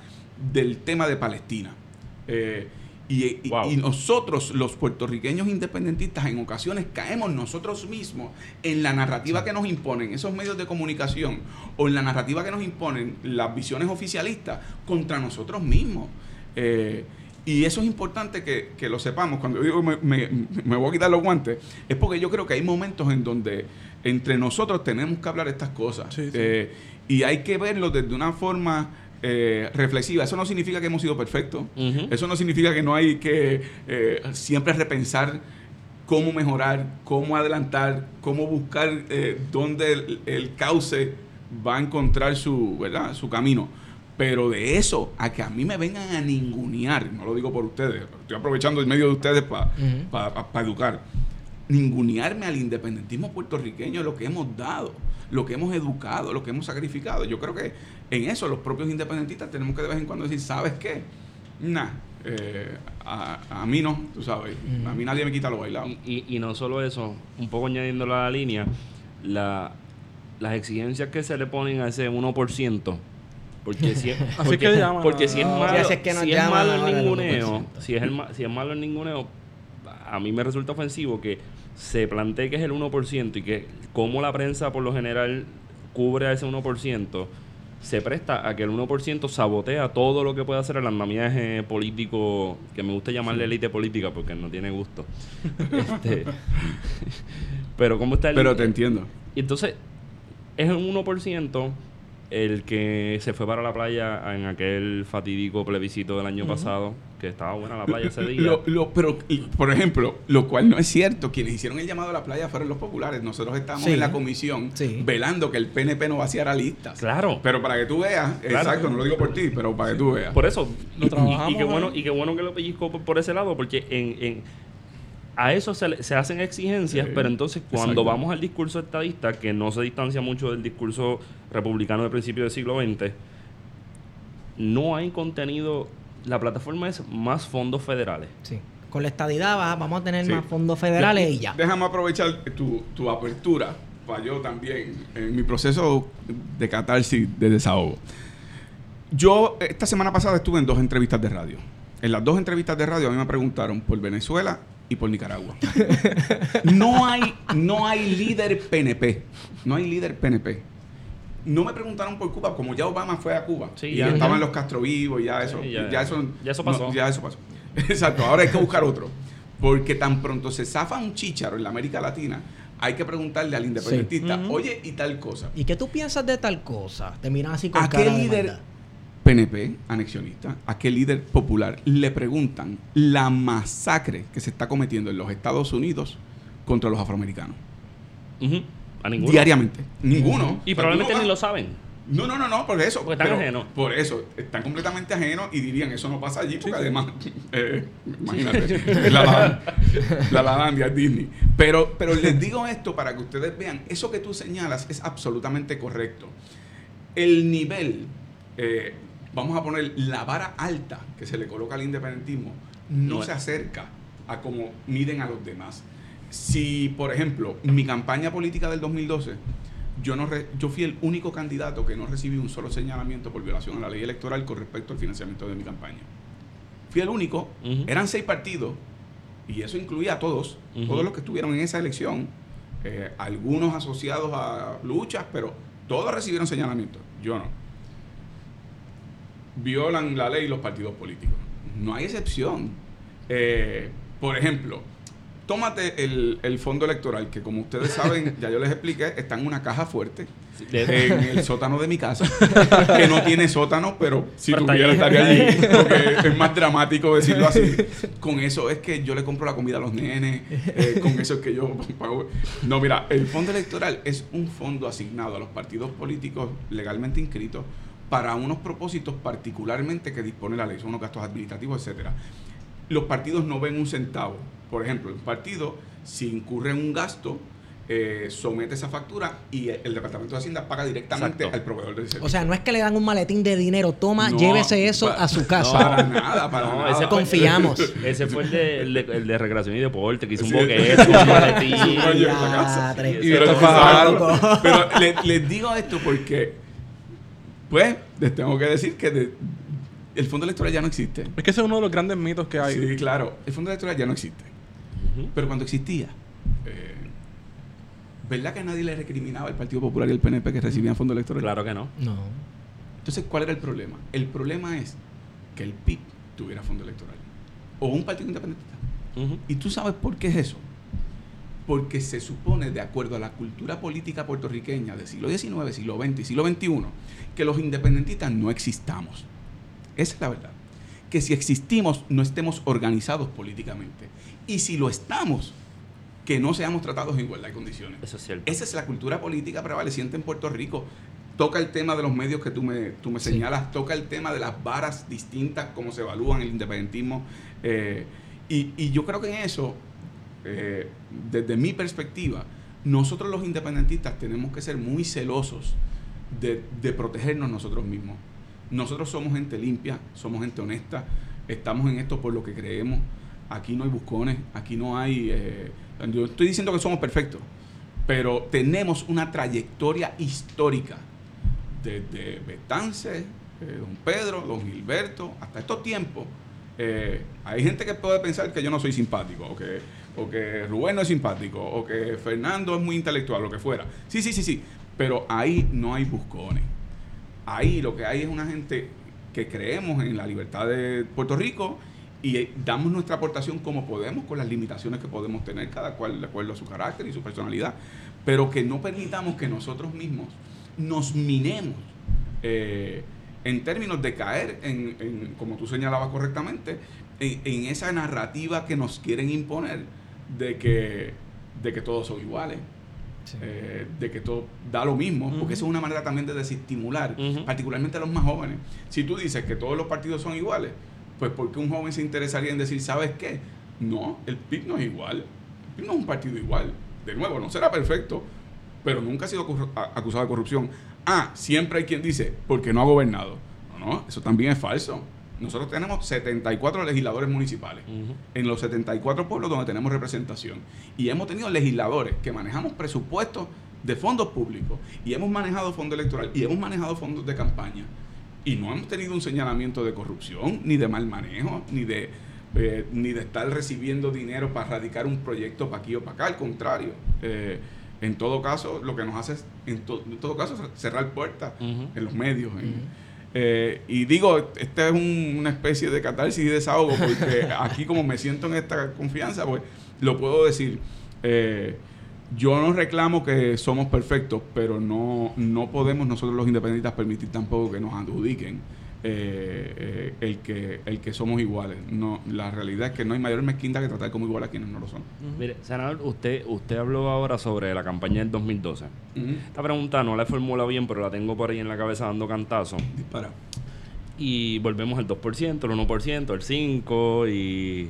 del tema de Palestina. Eh, y, nosotros, los puertorriqueños independentistas, en ocasiones caemos nosotros mismos en la narrativa que nos imponen esos medios de comunicación o en la narrativa que nos imponen las visiones oficialistas contra nosotros mismos. Eh, y eso es importante que, lo sepamos. Cuando yo digo me, me, voy a quitar los guantes, es porque yo creo que hay momentos en donde entre nosotros tenemos que hablar estas cosas. Eh, y hay que verlo desde una forma eh, reflexiva. Eso no significa que hemos sido perfectos. Eso no significa que no hay que eh, siempre repensar cómo mejorar, cómo adelantar, cómo buscar eh, dónde el, cauce va a encontrar su, ¿verdad? su camino. Pero de eso a que a mí me vengan a ningunear, no lo digo por ustedes, estoy aprovechando el medio de ustedes para educar, ningunearme al independentismo puertorriqueño, lo que hemos dado, lo que hemos educado, lo que hemos sacrificado. Yo creo que en eso los propios independentistas tenemos que de vez en cuando decir, ¿sabes qué? Nah, eh, a, mí no, tú sabes, a mí nadie me quita lo bailado. Y, y, no solo eso, un poco añadiendo la línea, la, las exigencias que se le ponen a ese 1%, porque si es, porque, porque si es malo, si es, malo el ninguneo, si es, el, si es malo el ninguneo, a mí me resulta ofensivo que se plantee que es el 1% y que como la prensa por lo general cubre a ese 1%, se presta a que el 1% sabotea todo lo que puede hacer el andamiaje político, que me gusta llamarle élite política porque no tiene gusto. este, pero ¿cómo está el... Pero te entiendo. Y entonces, es un 1% el que se fue para la playa en aquel fatídico plebiscito del año pasado, que estaba buena la playa ese día. pero, por ejemplo, lo cual no es cierto, quienes hicieron el llamado a la playa fueron los populares. Nosotros estábamos en la comisión velando que el PNP no vaciara listas. Claro. Pero para que tú veas, exacto, no lo digo por ti, pero para que tú veas. Por eso, lo trabajamos. Y, qué bueno, y qué bueno que lo pellizco por, ese lado, porque en a eso se, se hacen exigencias, pero entonces cuando vamos al discurso estadista, que no se distancia mucho del discurso republicano de principio del siglo XX, no hay contenido, la plataforma es más fondos federales. Sí. Con la estadidad vamos a tener más fondos federales y ya. Déjame aprovechar tu, tu apertura para yo también, en mi proceso de catarsis, de desahogo. Yo esta semana pasada estuve en dos entrevistas de radio. En las dos entrevistas de radio a mí me preguntaron por Venezuela y por Nicaragua. no, hay, no hay líder PNP. No hay líder PNP. No me preguntaron por Cuba, como ya Obama fue a Cuba. y ya, estaban los Castro vivos, ya eso, ya, eso, ya eso pasó. ya eso pasó. Exacto, ahora hay que buscar otro. Porque tan pronto se zafa un chícharo en la América Latina, hay que preguntarle al independentista, oye, y tal cosa. ¿Y qué tú piensas de tal cosa? Te miras así con ¿A qué líder PNP, anexionista, a qué líder popular le preguntan la masacre que se está cometiendo en los Estados Unidos contra los afroamericanos. A ninguno. Diariamente. Ninguno. Y probablemente ni lo saben. No, no, no, no, por eso. Porque están ajenos. Por eso, están completamente ajenos y dirían, eso no pasa allí, porque además, eh, imagínate, la, la, la Disney. Pero, pero les digo esto para que ustedes vean, eso que tú señalas es absolutamente correcto. El nivel eh, vamos a poner la vara alta que se le coloca al independentismo, no, se acerca a cómo miden a los demás. Si, por ejemplo, mi campaña política del 2012, yo, no yo fui el único candidato que no recibió un solo señalamiento por violación a la ley electoral con respecto al financiamiento de mi campaña. Fui el único, eran seis partidos, y eso incluía a todos, todos los que estuvieron en esa elección, eh, algunos asociados a luchas, pero todos recibieron señalamiento, yo no violan la ley los partidos políticos. No hay excepción. Eh, por ejemplo, tómate el, fondo electoral, que como ustedes saben, ya yo les expliqué, está en una caja fuerte en el sótano de mi casa, que no tiene sótano, pero si tuviera estaría allí, porque es más dramático decirlo así. Con eso es que yo le compro la comida a los nenes, eh, con eso es que yo pago. No, mira, el fondo electoral es un fondo asignado a los partidos políticos legalmente inscritos para unos propósitos particularmente que dispone la ley, son unos gastos administrativos, etcétera. Los partidos no ven un centavo. Por ejemplo, un partido, si incurre en un gasto, eh, somete esa factura y el Departamento de Hacienda paga directamente Exacto. al proveedor del servicio. O sea, no es que le dan un maletín de dinero, toma, No, llévese eso a su casa. Para nada, para No, nada. ese fue- Confiamos. Ese fue el de, el de, el de recreación y deporte, que hizo un Sí. boquete, un maletín. Sí, Y. Pero le- les digo esto porque, pues, les tengo que decir que de- el fondo electoral ya no existe. Es que ese es uno de los grandes mitos que hay. Sí, claro, el fondo electoral ya no existe. Pero cuando existía, eh, ¿verdad que nadie le recriminaba al Partido Popular y al PNP que recibían fondo electoral? Claro que no. No. Entonces, ¿cuál era el problema? El problema es que el PIB tuviera fondo electoral. O un partido independentista. ¿Y tú sabes por qué es eso? Porque se supone, de acuerdo a la cultura política puertorriqueña del siglo XIX, siglo XX y siglo XXI, que los independentistas no existamos. Esa es la verdad. Que si existimos, no estemos organizados políticamente. Y si lo estamos, que no seamos tratados en igualdad de condiciones. Eso es cierto. Esa es la cultura política prevaleciente en Puerto Rico. Toca el tema de los medios que tú me, tú me Sí. señalas, toca el tema de las varas distintas, cómo se evalúan el independentismo. eh, y, y yo creo que en eso, eh, desde mi perspectiva, nosotros los independentistas tenemos que ser muy celosos de, protegernos nosotros mismos. Nosotros somos gente limpia, somos gente honesta, estamos en esto por lo que creemos. Aquí no hay buscones, aquí no hay... eh, yo estoy diciendo que somos perfectos, pero tenemos una trayectoria histórica desde Betance, eh, don Pedro, don Gilberto, hasta estos tiempos. hay gente que puede pensar que yo no soy simpático, o que, o que Rubén no es simpático, o que Fernando es muy intelectual, lo que fuera. Sí, sí, sí, sí, pero ahí no hay buscones. Ahí lo que hay es una gente que creemos en la libertad de Puerto Rico y damos nuestra aportación como podemos con las limitaciones que podemos tener cada cual de acuerdo a su carácter y su personalidad, pero que no permitamos que nosotros mismos nos minemos eh, en términos de caer en, en, como tú señalabas correctamente, en, en esa narrativa que nos quieren imponer de que, de que todos son iguales. eh, de que todo da lo mismo, porque eso es una manera también de desestimular, particularmente a los más jóvenes. Si tú dices que todos los partidos son iguales, pues ¿por qué un joven se interesaría en decir, ¿sabes qué? No, el PIB no es igual. El PIB no es un partido igual. De nuevo, no será perfecto, pero nunca ha sido acusado de corrupción. Ah, siempre hay quien dice, porque no ha gobernado. No, no, eso también es falso. Nosotros tenemos 74 legisladores municipales en los 74 pueblos donde tenemos representación. Y hemos tenido legisladores que manejamos presupuestos de fondos públicos y hemos manejado fondos electorales y hemos manejado fondos de campaña. Y no hemos tenido un señalamiento de corrupción, ni de mal manejo, ni de, eh, ni de estar recibiendo dinero para radicar un proyecto para aquí o para acá. Al contrario, eh, en todo caso, lo que nos hace es, en, to- en todo caso, cerrar puertas en los medios. en- eh, y digo, esta es un- una especie de catarsis y desahogo, porque aquí como me siento en esta confianza, pues lo puedo decir. Eh, yo no reclamo que somos perfectos, pero no, no podemos nosotros los independentistas permitir tampoco que nos adjudiquen eh, eh, el, que, el que somos iguales. No, la realidad es que no hay mayor mezquindad que tratar como igual a quienes no lo son. Mire, senador, usted, usted habló ahora sobre la campaña del 2012. Esta pregunta no la he formulado bien, pero la tengo por ahí en la cabeza dando cantazo. Dispara. Y volvemos al 2%, el 1%, el 5% y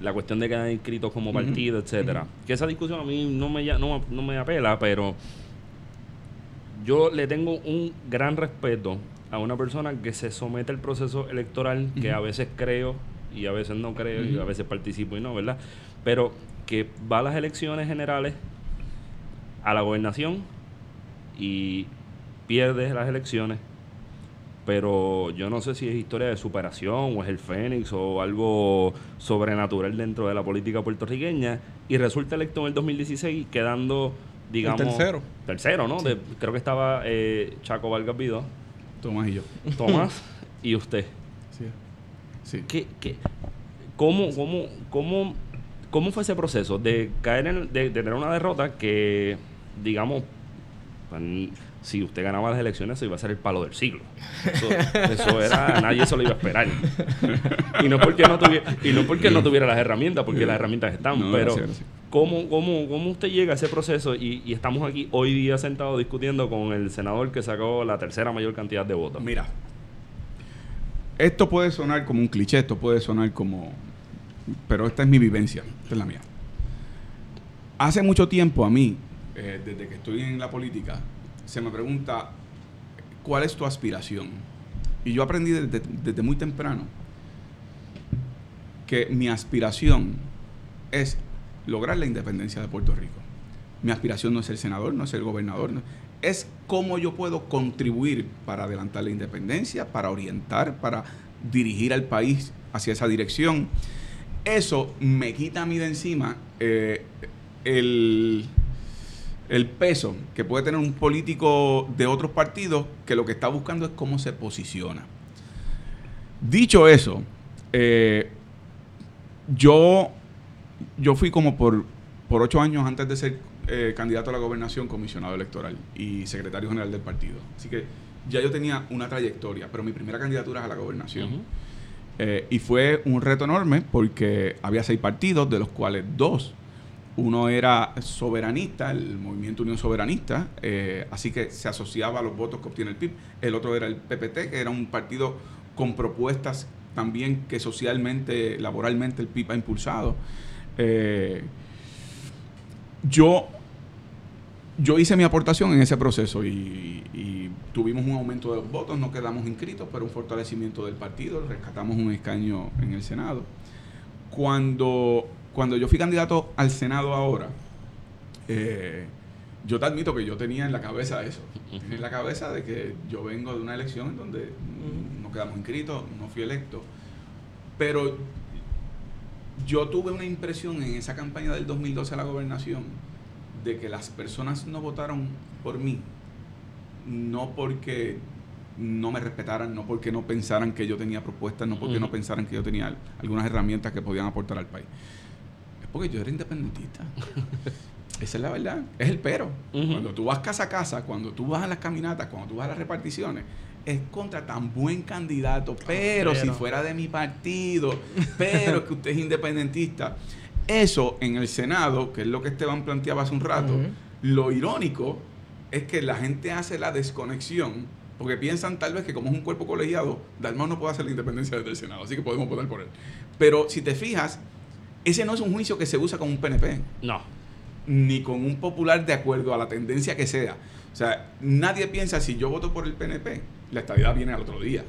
la cuestión de quedar inscritos como partido, etcétera. Que esa discusión a mí no me, ya- no, no me apela, pero yo le tengo un gran respeto a una persona que se somete al proceso electoral, que a veces creo y a veces no creo y a veces participo y no, ¿verdad? Pero que va a las elecciones generales, a la gobernación y pierde las elecciones, pero yo no sé si es historia de superación o es el Fénix o algo sobrenatural dentro de la política puertorriqueña y resulta electo en el 2016 quedando, digamos... tercero. Tercero, ¿no? De- creo que estaba eh, Chaco Vargas Vidó, Tomás y yo. Tomás y usted. Sí. Sí. ¿Qué, qué, cómo, cómo, cómo, ¿Cómo fue ese proceso de caer en, de, de tener una derrota que, digamos, si usted ganaba las elecciones, eso iba a ser el palo del siglo. Eso, eso era, nadie eso lo iba a esperar. Y no porque no tuviera, y no porque no tuviera las herramientas, porque las herramientas están, No, pero gracias, gracias. ¿cómo, cómo, ¿cómo usted llega a ese proceso? Y, y estamos aquí hoy día sentados discutiendo con el senador que sacó la tercera mayor cantidad de votos. Mira, esto puede sonar como un cliché, esto puede sonar como... Pero esta es mi vivencia, esta es la mía. Hace mucho tiempo a mí eh, desde que estoy en la política, se me pregunta, ¿cuál es tu aspiración? Y yo aprendí desde, desde muy temprano que mi aspiración es lograr la independencia de Puerto Rico. Mi aspiración no es ser senador, no es ser gobernador, es cómo yo puedo contribuir para adelantar la independencia, para orientar, para dirigir al país hacia esa dirección. Eso me quita a mí de encima eh, el, el peso que puede tener un político de otros partidos que lo que está buscando es cómo se posiciona. Dicho eso, eh, yo, yo fui como por, por ocho años antes de ser eh, candidato a la gobernación, comisionado electoral y secretario general del partido. Así que ya yo tenía una trayectoria, pero mi primera candidatura es a la gobernación. Eh, y fue un reto enorme porque había seis partidos, de los cuales dos. Uno era soberanista, el Movimiento Unión Soberanista, eh, así que se asociaba a los votos que obtiene el PIB. El otro era el PPT, que era un partido con propuestas también que socialmente, laboralmente el PIB ha impulsado. Eh, yo yo hice mi aportación en ese proceso y, y tuvimos un aumento de votos, no quedamos inscritos, pero un fortalecimiento del partido, rescatamos un escaño en el Senado. Cuando, cuando yo fui candidato al Senado ahora, eh, yo te admito que yo tenía en la cabeza eso, tenía en la cabeza de que yo vengo de una elección en donde no quedamos inscritos, no fui electo, pero yo tuve una impresión en esa campaña del 2012 a la gobernación de que las personas no votaron por mí, no porque no me respetaran, no porque no pensaran que yo tenía propuestas, no porque no pensaran que yo tenía al- algunas herramientas que podían aportar al país. Porque yo era independentista. Esa es la verdad. Es el pero. Cuando tú vas casa a casa, cuando tú vas a las caminatas, cuando tú vas a las reparticiones, es contra tan buen candidato, pero, si fuera de mi partido, pero que usted es independentista. Eso en el Senado, que es lo que Esteban planteaba hace un rato, lo irónico es que la gente hace la desconexión porque piensan tal vez que como es un cuerpo colegiado, Dalmau no puede hacer la independencia desde el Senado, así que podemos votar por él. Pero si te fijas, ese no es un juicio que se usa con un PNP No. ni con un popular de acuerdo a la tendencia que sea. O sea, nadie piensa si yo voto por el PNP, la estabilidad viene al otro día.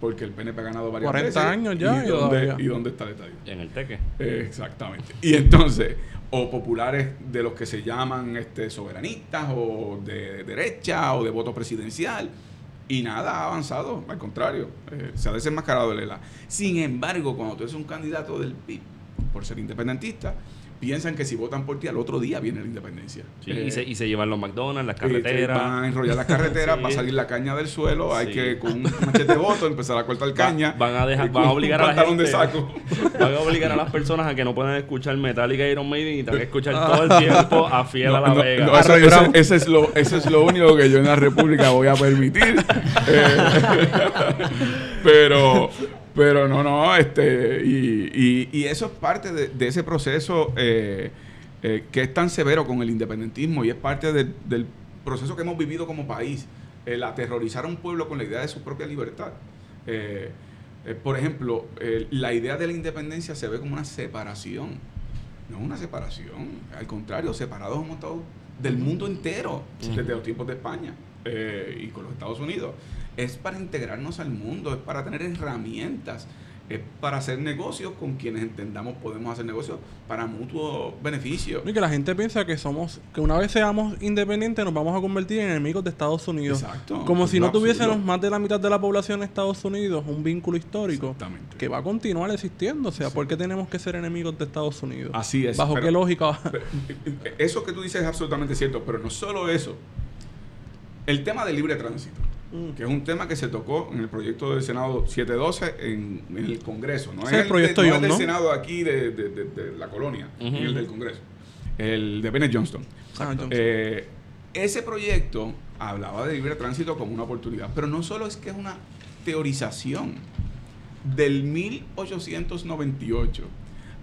Porque el PNP ha ganado varias 40 veces. años ya ¿Y y dónde. ¿Y dónde está la estabilidad? En el teque. Exactamente. Y entonces, o populares de los que se llaman este, soberanistas, o de derecha, o de voto presidencial. Y nada ha avanzado, al contrario, eh, se ha desenmascarado el ELA. Sin embargo, cuando tú eres un candidato del PIB, por ser independentista, piensan que si votan por ti, al otro día viene la independencia. Sí, Eh, y, se, y se llevan los McDonald's, las te carreteras. Van a enrollar las carreteras, Sí. va a salir la caña del suelo, hay Sí. que con un machete de voto empezar a cortar caña. van a dejar- y van a obligar un a la pantalón de gente- saco. Van a obligar a las personas a que no puedan escuchar Metallica y Iron Maiden y tengan que escuchar todo el tiempo a Fiel No, a la no, Vega. no, eso, es lo, eso es lo único que yo en la República voy a permitir. Eh, pero, pero no, no, este, y, y- y eso es parte de, de ese proceso eh, eh, que es tan severo con el independentismo y es parte de- del proceso que hemos vivido como país, el aterrorizar a un pueblo con la idea de su propia libertad. Eh, eh, por ejemplo, la idea de la independencia se ve como una separación. No es una separación, al contrario, separados hemos estado del mundo entero desde los tiempos de España eh, y con los Estados Unidos. Es para integrarnos al mundo, es para tener herramientas, es para hacer negocios con quienes entendamos podemos hacer negocios para mutuo beneficio. Y que la gente piensa que somos, que una vez seamos independientes nos vamos a convertir en enemigos de Estados Unidos. Exacto. Como si no tuviésemos más de la mitad de la población de Estados Unidos, un vínculo histórico que va a continuar existiendo. O sea, ¿por qué tenemos que ser enemigos de Estados Unidos? Así es, ¿Bajo pero- qué lógica? Pero, eh, Eso que tú dices es absolutamente cierto, pero no solo eso. El tema del libre tránsito. Que es un tema que se tocó en el proyecto del Senado 712 en, en el Congreso. No Sí, es el proyecto de- no Young, es del ¿no? Senado aquí de, de- de- de la colonia, ni el del Congreso. El de Bennett Johnston. Ah. Eh, ese proyecto hablaba de libre tránsito como una oportunidad, pero no solo es que es una teorización. Del 1898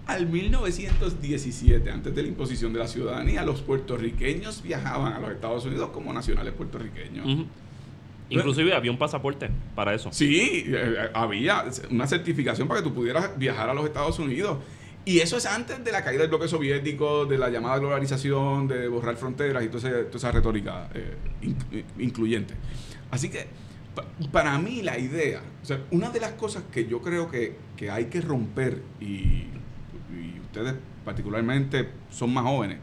al 1917, antes de la imposición de la ciudadanía, los puertorriqueños viajaban a los Estados Unidos como nacionales puertorriqueños. Ujú. Inclusive había un pasaporte para eso. Sí, eh, eh, había una certificación para que tú pudieras viajar a los Estados Unidos. Y eso es antes de la caída del bloque soviético, de la llamada globalización, de borrar fronteras y toda esa, toda esa retórica eh, in- incluyente. Así que pa- para mí la idea, o sea, una de las cosas que yo creo que, que hay que romper, y, y ustedes particularmente son más jóvenes,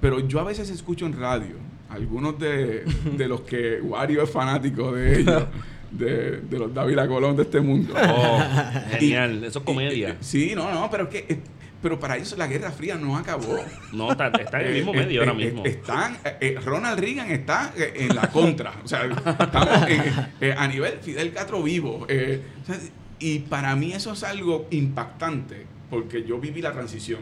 pero yo a veces escucho en radio algunos de, de los que Wario es fanático de ellos, de, de los Dávila Colón de este mundo. Oh, Y- genial. Eso es comedia. y- sí, no, no, pero es que eh, pero para ellos la Guerra Fría no acabó. No, está, está en el mismo Eh, medio eh, ahora eh, mismo. Están, eh, eh, Ronald Reagan está eh, en la contra. O sea, estamos eh, a nivel Fidel Castro vivo. eh, y para mí eso es algo impactante, porque yo viví la transición.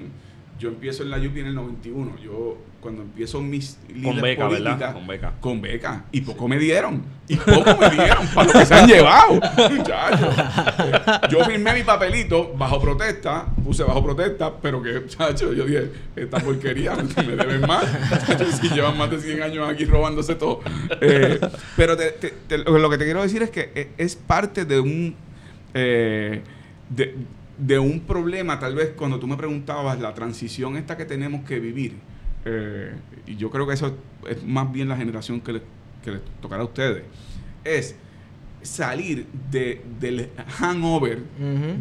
Yo empiezo en la UPI en el 91. Yo, cuando empiezo mis Con líderes beca, ¿verdad? Con beca. Con beca. Y poco me dieron. Y poco me dieron para lo que se han llevado. Muchachos. Yo firmé mi papelito bajo protesta. Puse bajo protesta, pero que, muchachos, yo dije, esta porquería me deben más. Muchachos, si llevan más de 100 años aquí robándose todo. Eh, pero te- te- te- lo que te quiero decir es que e- es parte de un... eh, de, de un problema, tal vez cuando tú me preguntabas la transición esta que tenemos que vivir, eh, y yo creo que eso es más bien la generación que les, que les tocará a ustedes, es salir de, del hangover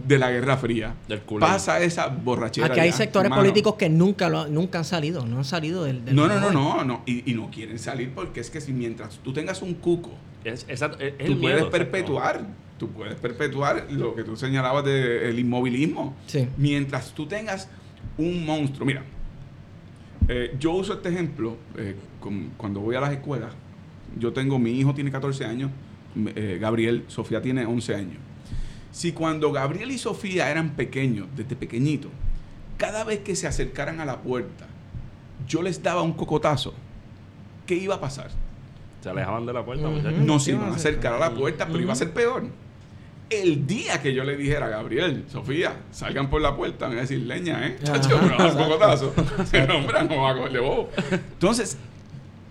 de la Guerra Fría. Del. Pasa esa borrachera. Aquí hay ya, sectores mano. políticos que nunca lo, nunca han salido, no han salido del, del No, no, no, no, no. Y, y no quieren salir porque es que si mientras tú tengas un cuco, Es, exacto, es- es tú el puedes miedo, perpetuar, tú puedes perpetuar lo que tú señalabas del inmovilismo. Sí. Mientras tú tengas un monstruo, mira, eh, yo uso este ejemplo eh, con- cuando voy a las escuelas. Yo tengo, mi hijo tiene 14 años, eh, Gabriel, Sofía tiene 11 años. Si cuando Gabriel y Sofía eran pequeños, desde pequeñitos, cada vez que se acercaran a la puerta, yo les daba un cocotazo, ¿qué iba a pasar? Se alejaban de la puerta, Ujú. muchachos. no se iban a acercar a la puerta, pero iba a ser peor. El día que yo le dijera a Gabriel, Sofía, salgan por la puerta, me iba a decir leña, ¿eh? Chacho, me va a dar un exacto. cocotazo. El hombre no va a cogerle bobo. Entonces,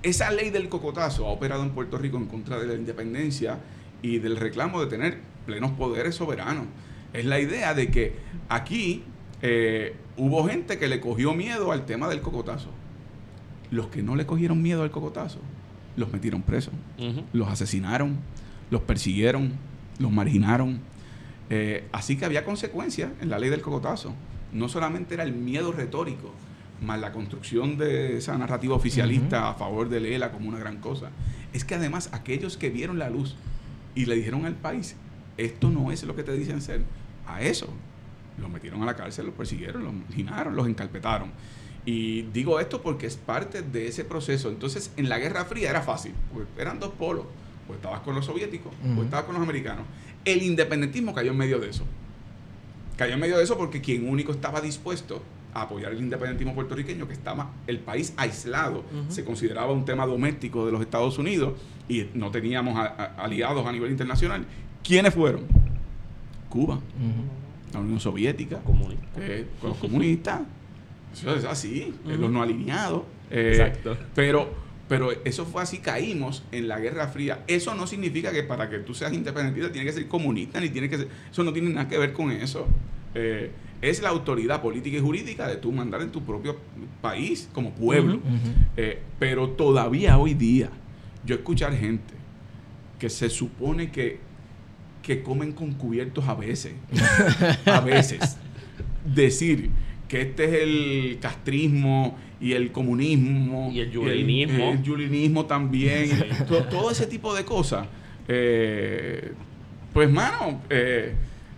esa ley del cocotazo ha operado en Puerto Rico en contra de la independencia y del reclamo de tener plenos poderes soberanos. Es la idea de que aquí eh, hubo gente que le cogió miedo al tema del cocotazo. Los que no le cogieron miedo al cocotazo, los metieron presos los asesinaron, los persiguieron, los marginaron. Eh, así que había consecuencias en la ley del cocotazo. No solamente era el miedo retórico, más la construcción de esa narrativa oficialista a favor de Lela como una gran cosa. Es que además aquellos que vieron la luz y le dijeron al país, esto no es lo que te dicen ser, a eso los metieron a la cárcel, los persiguieron, los marginaron, los encarpetaron. Y digo esto porque es parte de ese proceso. Entonces, en la Guerra Fría era fácil, porque eran dos polos. O estabas con los soviéticos o Ujú. estabas con los americanos. El independentismo cayó en medio de eso. Cayó en medio de eso porque quien único estaba dispuesto a apoyar el independentismo puertorriqueño, que estaba el país aislado, se consideraba un tema doméstico de los Estados Unidos y no teníamos a- a- aliados a nivel internacional. ¿Quiénes fueron? Cuba, la Unión Soviética, Comunista. eh, con los comunistas. Eso es así, eh, los no alineados. eh, Exacto. Pero, pero eso fue así, caímos en la Guerra Fría. Eso no significa que para que tú seas independentista tienes que ser comunista, ni tienes que ser... Eso no tiene nada que ver con eso. Eh, es la autoridad política y jurídica de tú mandar en tu propio país como pueblo. Eh, pero todavía hoy día, yo escuchar gente que se supone que, que comen con cubiertos a veces, a veces, decir que este es el castrismo y el comunismo Y el yulinismo. el, yulinismo también, y to- todo ese tipo de cosas. eh, pues, mano, eh,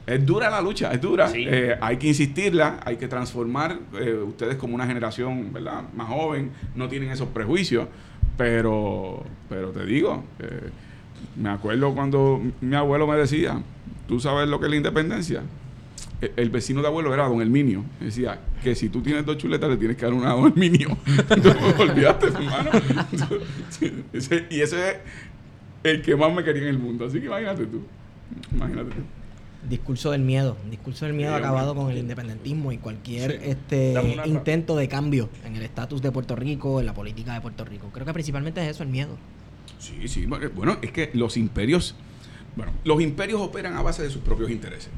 es dura la lucha, es dura. Sí. Eh, hay que insistirla, hay que transformar. ustedes como una generación, ¿verdad? Más joven, no tienen esos prejuicios. Pero, pero te digo, me acuerdo cuando mi abuelo me decía, ¿tú sabes lo que es la independencia? El, el vecino de abuelo era don Herminio. Decía que si tú tienes dos chuletas le tienes que dar una a don Herminio. Olvídate, hermano. Ese- y ese es el que más me quería en el mundo. Así que imagínate tú. Imagínate tú. Discurso del miedo. Discurso del miedo Sí, acabado con el independentismo y cualquier Sí. este intento de cambio en el estatus de Puerto Rico, en la política de Puerto Rico. Creo que principalmente es eso, el miedo. Sí, sí. Bueno, es que los imperios, bueno, los imperios operan a base de sus propios intereses.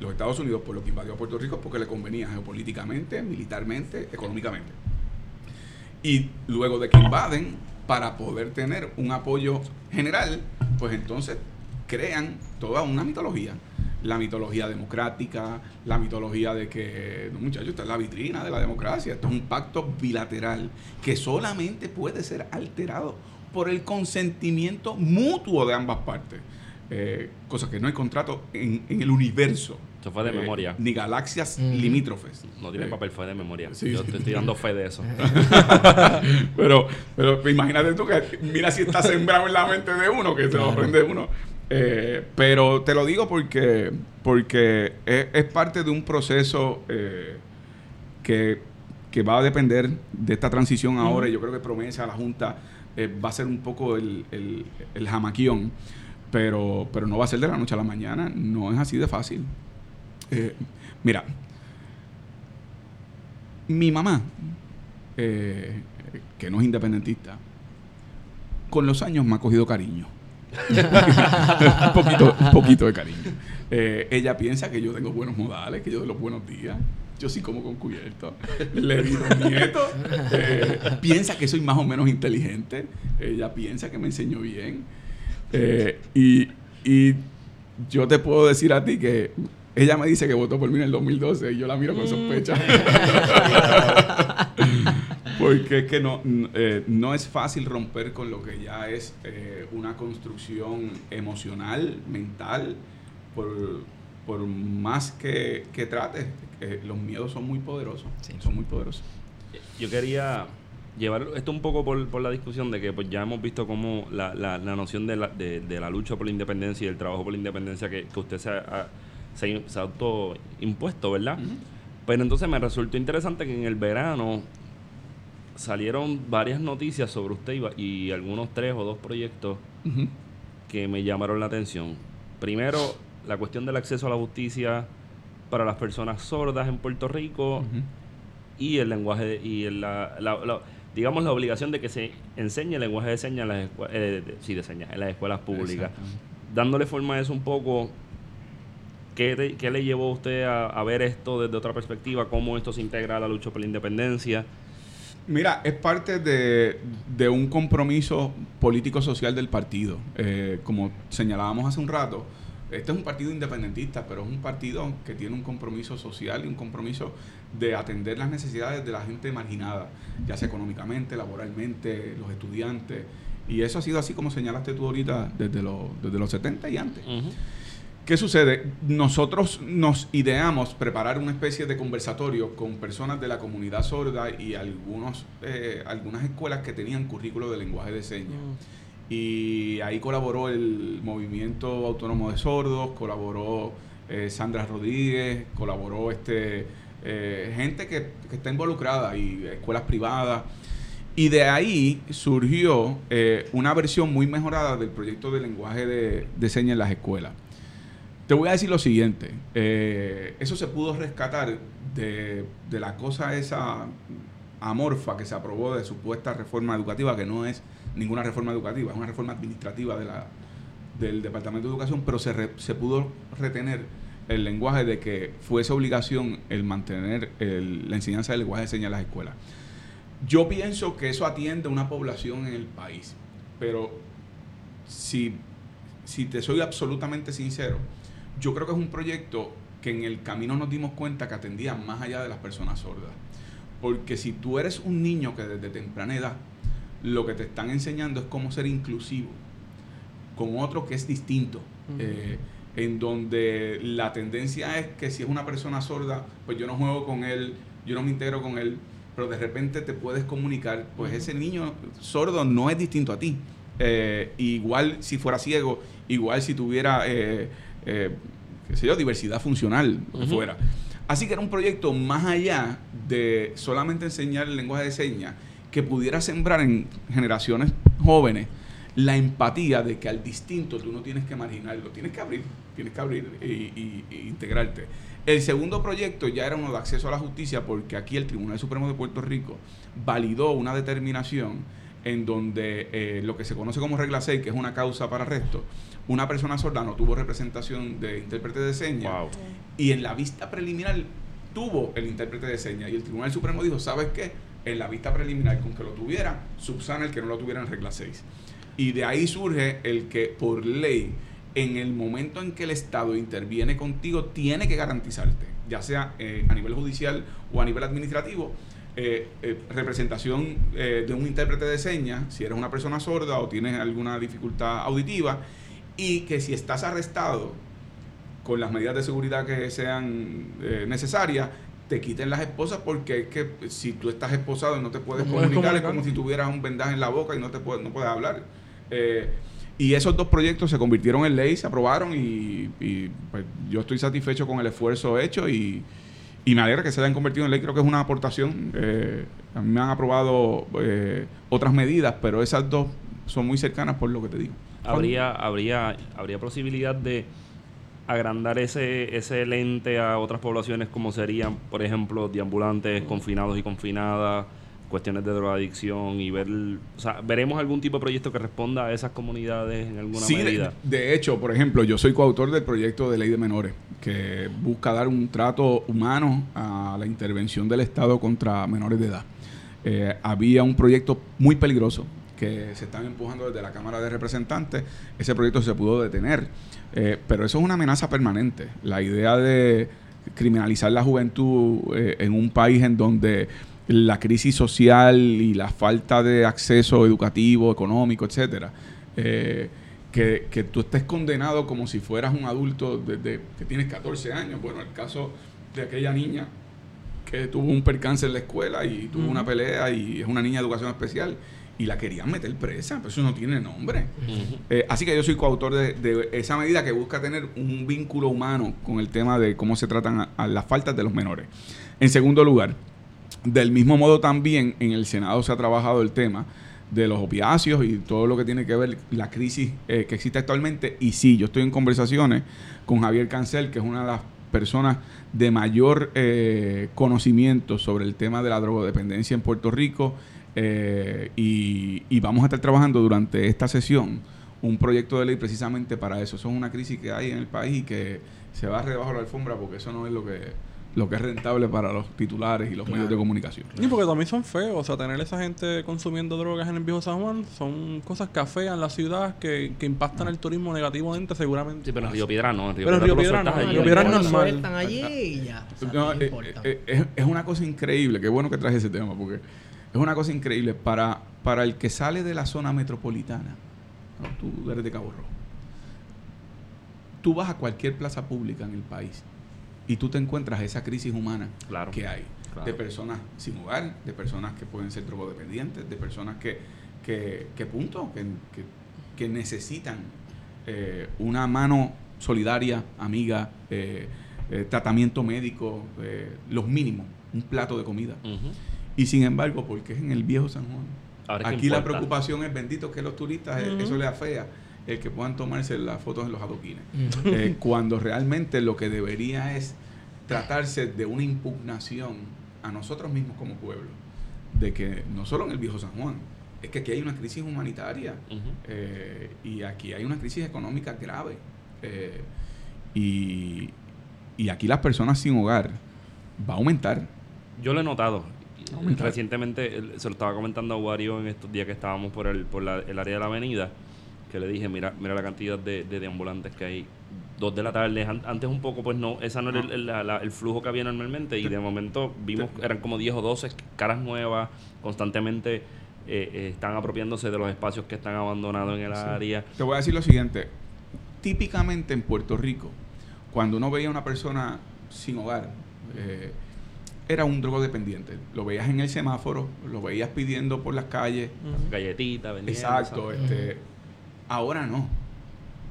Los Estados Unidos por lo que invadió a Puerto Rico porque le convenía geopolíticamente, militarmente, económicamente. Y luego de que invaden, para poder tener un apoyo general, pues entonces crean toda una mitología. La mitología democrática, la mitología de que, no, muchachos, esta es la vitrina de la democracia, esto es un pacto bilateral que solamente puede ser alterado por el consentimiento mutuo de ambas partes. Eh, cosa que no hay contrato en, en el universo. Eso fue de Eh, memoria. Ni galaxias limítrofes. No tiene Eh, papel, fue de memoria. sí, Yo sí. te estoy dando fe de eso. pero, pero imagínate tú que mira si está sembrado en la mente de uno, que se lo aprende uno. Eh, pero te lo digo porque, porque es, es parte de un proceso eh, que, que va a depender de esta transición ahora. Y yo creo que promesa la Junta eh, va a ser un poco el, el, el jamaquión. Pero, pero no va a ser de la noche a la mañana. No es así de fácil. Eh, mira, mi mamá, eh, que no es independentista, con los años me ha cogido cariño. poquito, poquito de cariño. Eh, ella piensa que yo tengo buenos modales, que yo doy los buenos días. Yo sí como con cubierto. Le di los nietos. Eh, piensa que soy más o menos inteligente. Ella piensa que me enseñó bien. Eh, y, y yo te puedo decir a ti que ella me dice que votó por mí en el 2012 y yo la miro con sospecha. Porque es que no, eh, no es fácil romper con lo que ya es eh, una construcción emocional, mental, por, por más que, que trates. eh, los miedos son muy poderosos. Sí. Son muy poderosos. Yo quería llevar esto un poco por, por la discusión de que pues ya hemos visto cómo la, la, la noción de la, de, de la lucha por la independencia y el trabajo por la independencia que, que usted se ha, se, se ha autoimpuesto, ¿verdad? Pero entonces me resultó interesante que en el verano salieron varias noticias sobre usted y, algunos tres o dos proyectos que me llamaron la atención. Primero, la cuestión del acceso a la justicia para las personas sordas en Puerto Rico y el lenguaje de- y el- la, la- la- digamos la obligación de que se enseñe el lenguaje de señas en las, escue- eh, de- sí, de señas, en las escuelas públicas. Dándole forma a eso un poco, ¿qué, te- qué le llevó a usted a, a ver esto desde otra perspectiva? ¿Cómo esto se integra a la lucha por la independencia? Mira, es parte de, de un compromiso político-social del partido. Eh, como señalábamos hace un rato, este es un partido independentista, pero es un partido que tiene un compromiso social y un compromiso de atender las necesidades de la gente marginada, ya sea económicamente, laboralmente, los estudiantes. Y eso ha sido así como señalaste tú ahorita desde, los desde los 70 y antes. ¿Qué sucede? Nosotros nos ideamos preparar una especie de conversatorio con personas de la comunidad sorda y algunos, eh, algunas escuelas que tenían currículo de lenguaje de señas. Y ahí colaboró el Movimiento Autónomo de Sordos, colaboró eh, Sandra Rodríguez, colaboró este eh, gente que, está involucrada y escuelas privadas. Y de ahí surgió eh, una versión muy mejorada del proyecto de lenguaje de, señas en las escuelas. Te voy a decir lo siguiente, eh, eso se pudo rescatar de, la cosa esa amorfa que se aprobó de supuesta reforma educativa, que no es ninguna reforma educativa, es una reforma administrativa del Departamento de Educación, pero se pudo retener el lenguaje de que fuese obligación el mantener el- la enseñanza del lenguaje de señas en las escuelas. Yo pienso que eso atiende a una población en el país, pero si, si te soy absolutamente sincero, yo creo que es un proyecto que en el camino nos dimos cuenta que atendía más allá de las personas sordas. Porque si tú eres un niño que desde temprana edad lo que te están enseñando es cómo ser inclusivo con otro que es distinto, eh, en donde la tendencia es que si es una persona sorda, pues yo no juego con él, yo no me integro con él, pero de repente te puedes comunicar, pues ese niño sordo no es distinto a ti. Eh, igual si fuera ciego, igual si tuviera, eh, eh, qué sé yo, diversidad funcional, fuera. Así que era un proyecto más allá de solamente enseñar el lenguaje de señas, que pudiera sembrar en generaciones jóvenes la empatía de que al distinto tú no tienes que marginarlo, tienes que abrir, tienes que abrir y integrarte. El segundo proyecto ya era uno de acceso a la justicia porque aquí el Tribunal Supremo de Puerto Rico validó una determinación en donde eh, lo que se conoce como regla 6, que es una causa para arresto, una persona sorda no tuvo representación de intérprete de señas Wow. y en la vista preliminar tuvo el intérprete de señas y el Tribunal Supremo dijo, ¿sabes qué? En la vista preliminar con que lo tuviera, subsana el que no lo tuviera en regla 6. Y de ahí surge el que por ley, en el momento en que el Estado interviene contigo, tiene que garantizarte, ya sea eh, a nivel judicial o a nivel administrativo, eh, eh, representación de un intérprete de señas, si eres una persona sorda o tienes alguna dificultad auditiva, y que si estás arrestado con las medidas de seguridad que sean necesarias, te quiten las esposas porque es que si tú estás esposado y no te puedes No puedes comunicar, es comunicar. como si tuvieras un vendaje en la boca y no te puedes, no puedes hablar. Eh, y esos dos proyectos se convirtieron en ley, se aprobaron y, pues, yo estoy satisfecho con el esfuerzo hecho y, y me alegra que se hayan convertido en ley. Creo que es una aportación. eh, me han aprobado eh, otras medidas, pero esas dos son muy cercanas por lo que te digo. habría, habría, habría posibilidad de agrandar ese, ese lente a otras poblaciones como serían, por ejemplo, deambulantes, confinados y confinadas, cuestiones de drogadicción y ver, o sea, veremos algún tipo de proyecto que responda a esas comunidades en alguna Sí, de, medida. de hecho, por ejemplo, yo soy coautor del proyecto de ley de menores, que busca dar un trato humano a la intervención del Estado contra menores de edad. Eh, había un proyecto muy peligroso que se estaba empujando desde la Cámara de Representantes. Ese proyecto se pudo detener, eh, pero eso es una amenaza permanente. La idea de criminalizar la juventud eh, en un país en donde la crisis social y la falta de acceso educativo, económico, etcétera, eh, que, que tú estés condenado como si fueras un adulto desde que tienes 14 años. Bueno, el caso de aquella niña que tuvo un percance en la escuela y tuvo una pelea y es una niña de educación especial y la querían meter presa, pero eso no tiene nombre. Eh, así que yo soy coautor de, de esa medida que busca tener un vínculo humano con el tema de cómo se tratan a, a las faltas de los menores. En segundo lugar, del mismo modo también en el Senado se ha trabajado el tema de los opiáceos y todo lo que tiene que ver la crisis eh, que existe actualmente. Y sí, yo estoy en conversaciones con Javier Cancel, que es una de las personas de mayor eh, conocimiento sobre el tema de la drogodependencia en Puerto Rico. eh, y, vamos a estar trabajando durante esta sesión un proyecto de ley precisamente para eso. Eso es una crisis que hay en el país y que se va debajo de la alfombra porque eso no es lo que lo que es rentable para los titulares y los medios de comunicación. Y porque también son feos, o sea, tener esa gente consumiendo drogas en el viejo San Juan son cosas que afean la ciudad, que, que impactan el turismo negativamente seguramente. Sí, pero en Río Piedra no. En Río Pero Río Piedra no. Río Piedra es Lo normal. allí y ya. o sea, No, no eh, importa. eh, eh, es, es una cosa increíble, qué bueno que traje ese tema, porque es una cosa increíble para, para el que sale de la zona metropolitana, ¿no? tú eres de Cabo Rojo, tú vas a cualquier plaza pública en el país y tú te encuentras esa crisis humana Claro. que hay, Claro. de personas sin hogar, de personas que pueden ser drogodependientes, de personas que, que, que punto, que, que, que necesitan eh, una mano solidaria, amiga, eh, eh, tratamiento médico, eh, los mínimos, un plato de comida. Y sin embargo, porque es en el viejo San Juan. Ahora Aquí la preocupación es bendito que los turistas, eh, Ujú. eso les afea el que puedan tomarse las fotos en los adoquines. Eh, cuando realmente lo que debería es tratarse de una impugnación a nosotros mismos como pueblo, de que no solo en el viejo San Juan, es que aquí hay una crisis humanitaria eh, y aquí hay una crisis económica grave. eh, y, y aquí las personas sin hogar va a aumentar. Yo lo he notado. Aumentar. Recientemente se lo estaba comentando a Wario en estos días que estábamos por el, por la- el área de la avenida, que le dije, mira, mira la cantidad de, de deambulantes que hay. Dos de la tarde, an- antes un poco, pues no, esa no era el, el- la- la- el flujo que había normalmente y de momento vimos, eran como 10 o 12 caras nuevas, constantemente eh, eh, están apropiándose de los espacios que están abandonados en el Sí. área. Te voy a decir lo siguiente. Típicamente en Puerto Rico, cuando uno veía a una persona sin hogar, eh, era un drogodependiente. Lo veías en el semáforo, lo veías pidiendo por las calles. Galletitas, vendiendo, Exacto. Este, ahora no.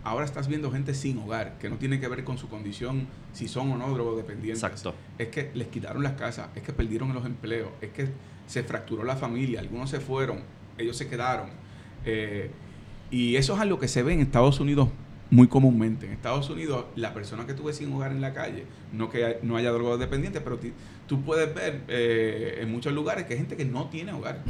Ahora estás viendo gente sin hogar, que no tiene que ver con su condición, si son o no drogodependientes. Exacto. Es que les quitaron las casas, es que perdieron los empleos, es que se fracturó la familia, algunos se fueron, ellos se quedaron. Eh, y eso es algo que se ve en Estados Unidos muy comúnmente. En Estados Unidos, la persona que tú ves sin hogar en la calle, no que hay- no haya drogodependientes, pero tú puedes ver eh, en muchos lugares que hay gente que no tiene hogar.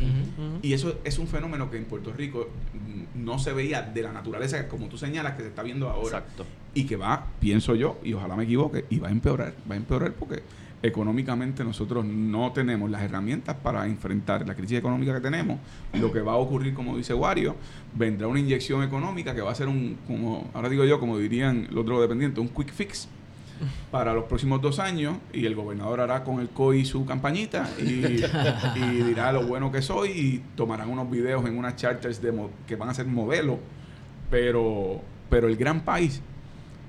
Y eso es un fenómeno que en Puerto Rico mm, no se veía de la naturaleza, como tú señalas, que se está viendo ahora. Exacto. Y que va, pienso yo, y ojalá me equivoque, y va a empeorar. Va a empeorar porque económicamente nosotros no tenemos las herramientas para enfrentar la crisis económica que tenemos. Lo que va a ocurrir, como dice Wario, vendrá una inyección económica que va a ser un, como ahora digo yo, como dirían los drogodependientes, un quick fix para los próximos dos años y el gobernador hará con el COI su campañita y, dirá lo bueno que soy y tomarán unos videos en unas charters de que van a ser modelos pero pero el gran país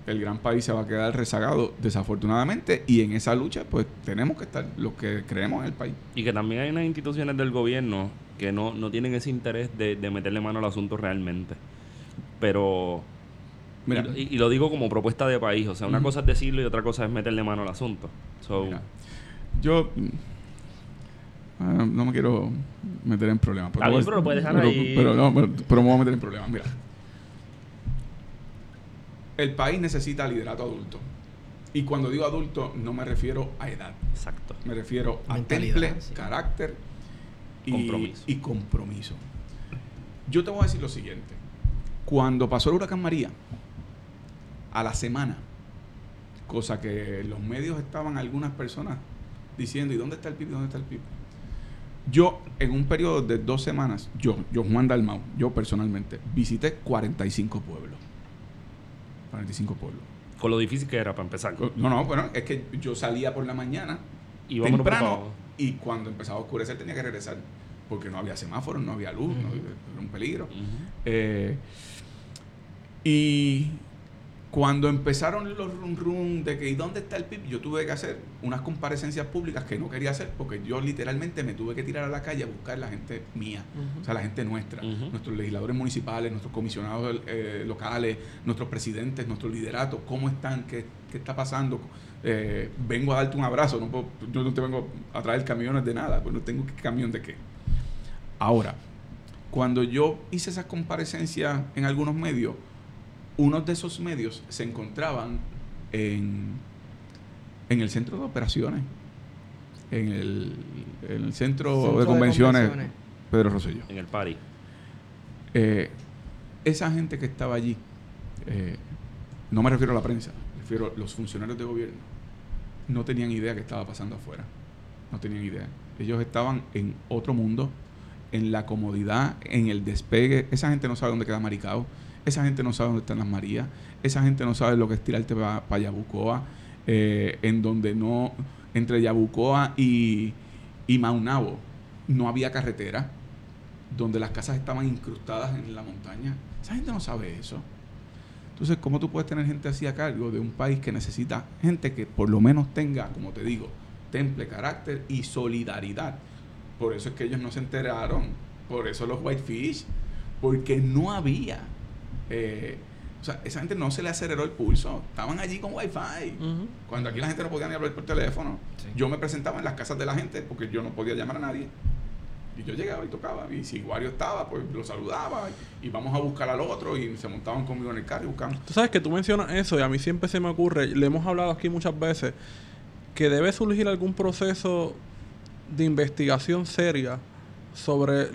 el gran país se va a quedar rezagado desafortunadamente y en esa lucha pues tenemos que estar los que creemos en el país Y que también hay unas instituciones del gobierno que no, no tienen ese interés de, de meterle mano al asunto realmente. Pero. Mira. y, lo digo como propuesta de país. O sea, una cosa es decirlo y otra cosa es meterle mano al asunto. So, Mira, yo ah, no me quiero meter en problemas. Bien, pero lo puedes dejar pero- ahí. Pero, no, pero- pero me voy a meter en problemas. Mira. El país necesita liderato adulto. Y cuando digo adulto, no me refiero a edad. Exacto. Me refiero a Mentalidad, temple, sí. carácter y Compromiso. y compromiso. Yo te voy a decir lo siguiente. Cuando pasó el huracán María, a la semana, cosa que los medios estaban algunas personas diciendo, ¿y dónde está el PIB? ¿Dónde está el PIB? Yo, en un periodo de dos semanas, yo, yo Juan Dalmau, yo personalmente, visité 45 pueblos. 45 pueblos. Con lo difícil que era para empezar. No, no, bueno, es que yo salía por la mañana Y temprano y cuando empezaba a oscurecer tenía que regresar porque no había semáforos, no había luz, no había- era un peligro. Eh, y cuando empezaron los run run de que ¿y dónde está el PIB? Yo tuve que hacer unas comparecencias públicas que no quería hacer porque yo literalmente me tuve que tirar a la calle a buscar la gente mía, o sea, la gente nuestra, nuestros legisladores municipales, nuestros comisionados eh, locales, nuestros presidentes, nuestros lideratos, cómo están, qué, qué está pasando. Eh, vengo a darte un abrazo, no puedo- yo no te vengo a traer camiones de nada, pues no tengo camión de qué. Ahora, cuando yo hice esas comparecencias en algunos medios, unos de esos medios se encontraban en, en el centro de operaciones, en el, en el centro, Centro de, de convenciones. Pedro Rosselló. En el party. Eh, esa gente que estaba allí, eh, no me refiero a la prensa, me refiero a los funcionarios de gobierno, no tenían idea que estaba pasando afuera. No tenían idea. Ellos estaban en otro mundo, en la comodidad, en el despegue. Esa gente no sabe dónde queda Maricao. Esa gente no sabe dónde están las Marías. Esa gente no sabe lo que es tirarte para Yabucoa, eh, en donde no, entre Yabucoa y, y Maunabo, no había carretera donde las casas estaban incrustadas en la montaña. Esa gente no sabe eso. Entonces, ¿cómo tú puedes tener gente así a cargo de un país que necesita gente que por lo menos tenga, como te digo, temple, carácter y solidaridad? Por eso es que ellos no se enteraron. Por eso los Whitefish. Porque no había. Eh, o sea, esa gente no se le aceleró el pulso. Estaban allí con Wi-Fi. Cuando aquí la gente no podía ni hablar por teléfono. Sí. Yo me presentaba en las casas de la gente porque yo no podía llamar a nadie. Y yo llegaba y tocaba. Y si Wario estaba, pues lo saludaba. Y vamos a buscar al otro. Y se montaban conmigo en el carro y buscamos. Tú sabes que tú mencionas eso y a mí siempre se me ocurre, le hemos hablado aquí muchas veces, que debe surgir algún proceso de investigación seria sobre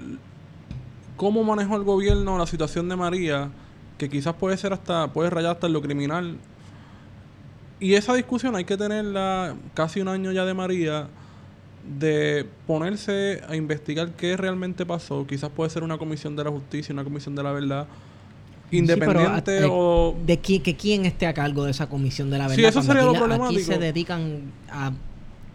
cómo manejó el gobierno la situación de María, que quizás puede ser hasta, puede rayar hasta en lo criminal. Y esa discusión hay que tenerla casi un año ya de María, de ponerse a investigar qué realmente pasó. Quizás puede ser una comisión de la justicia, una comisión de la verdad. Independiente o de que quién esté a cargo de esa comisión de la verdad. Sí, eso cuando sería aquí lo la- Aquí problemático. se dedican a,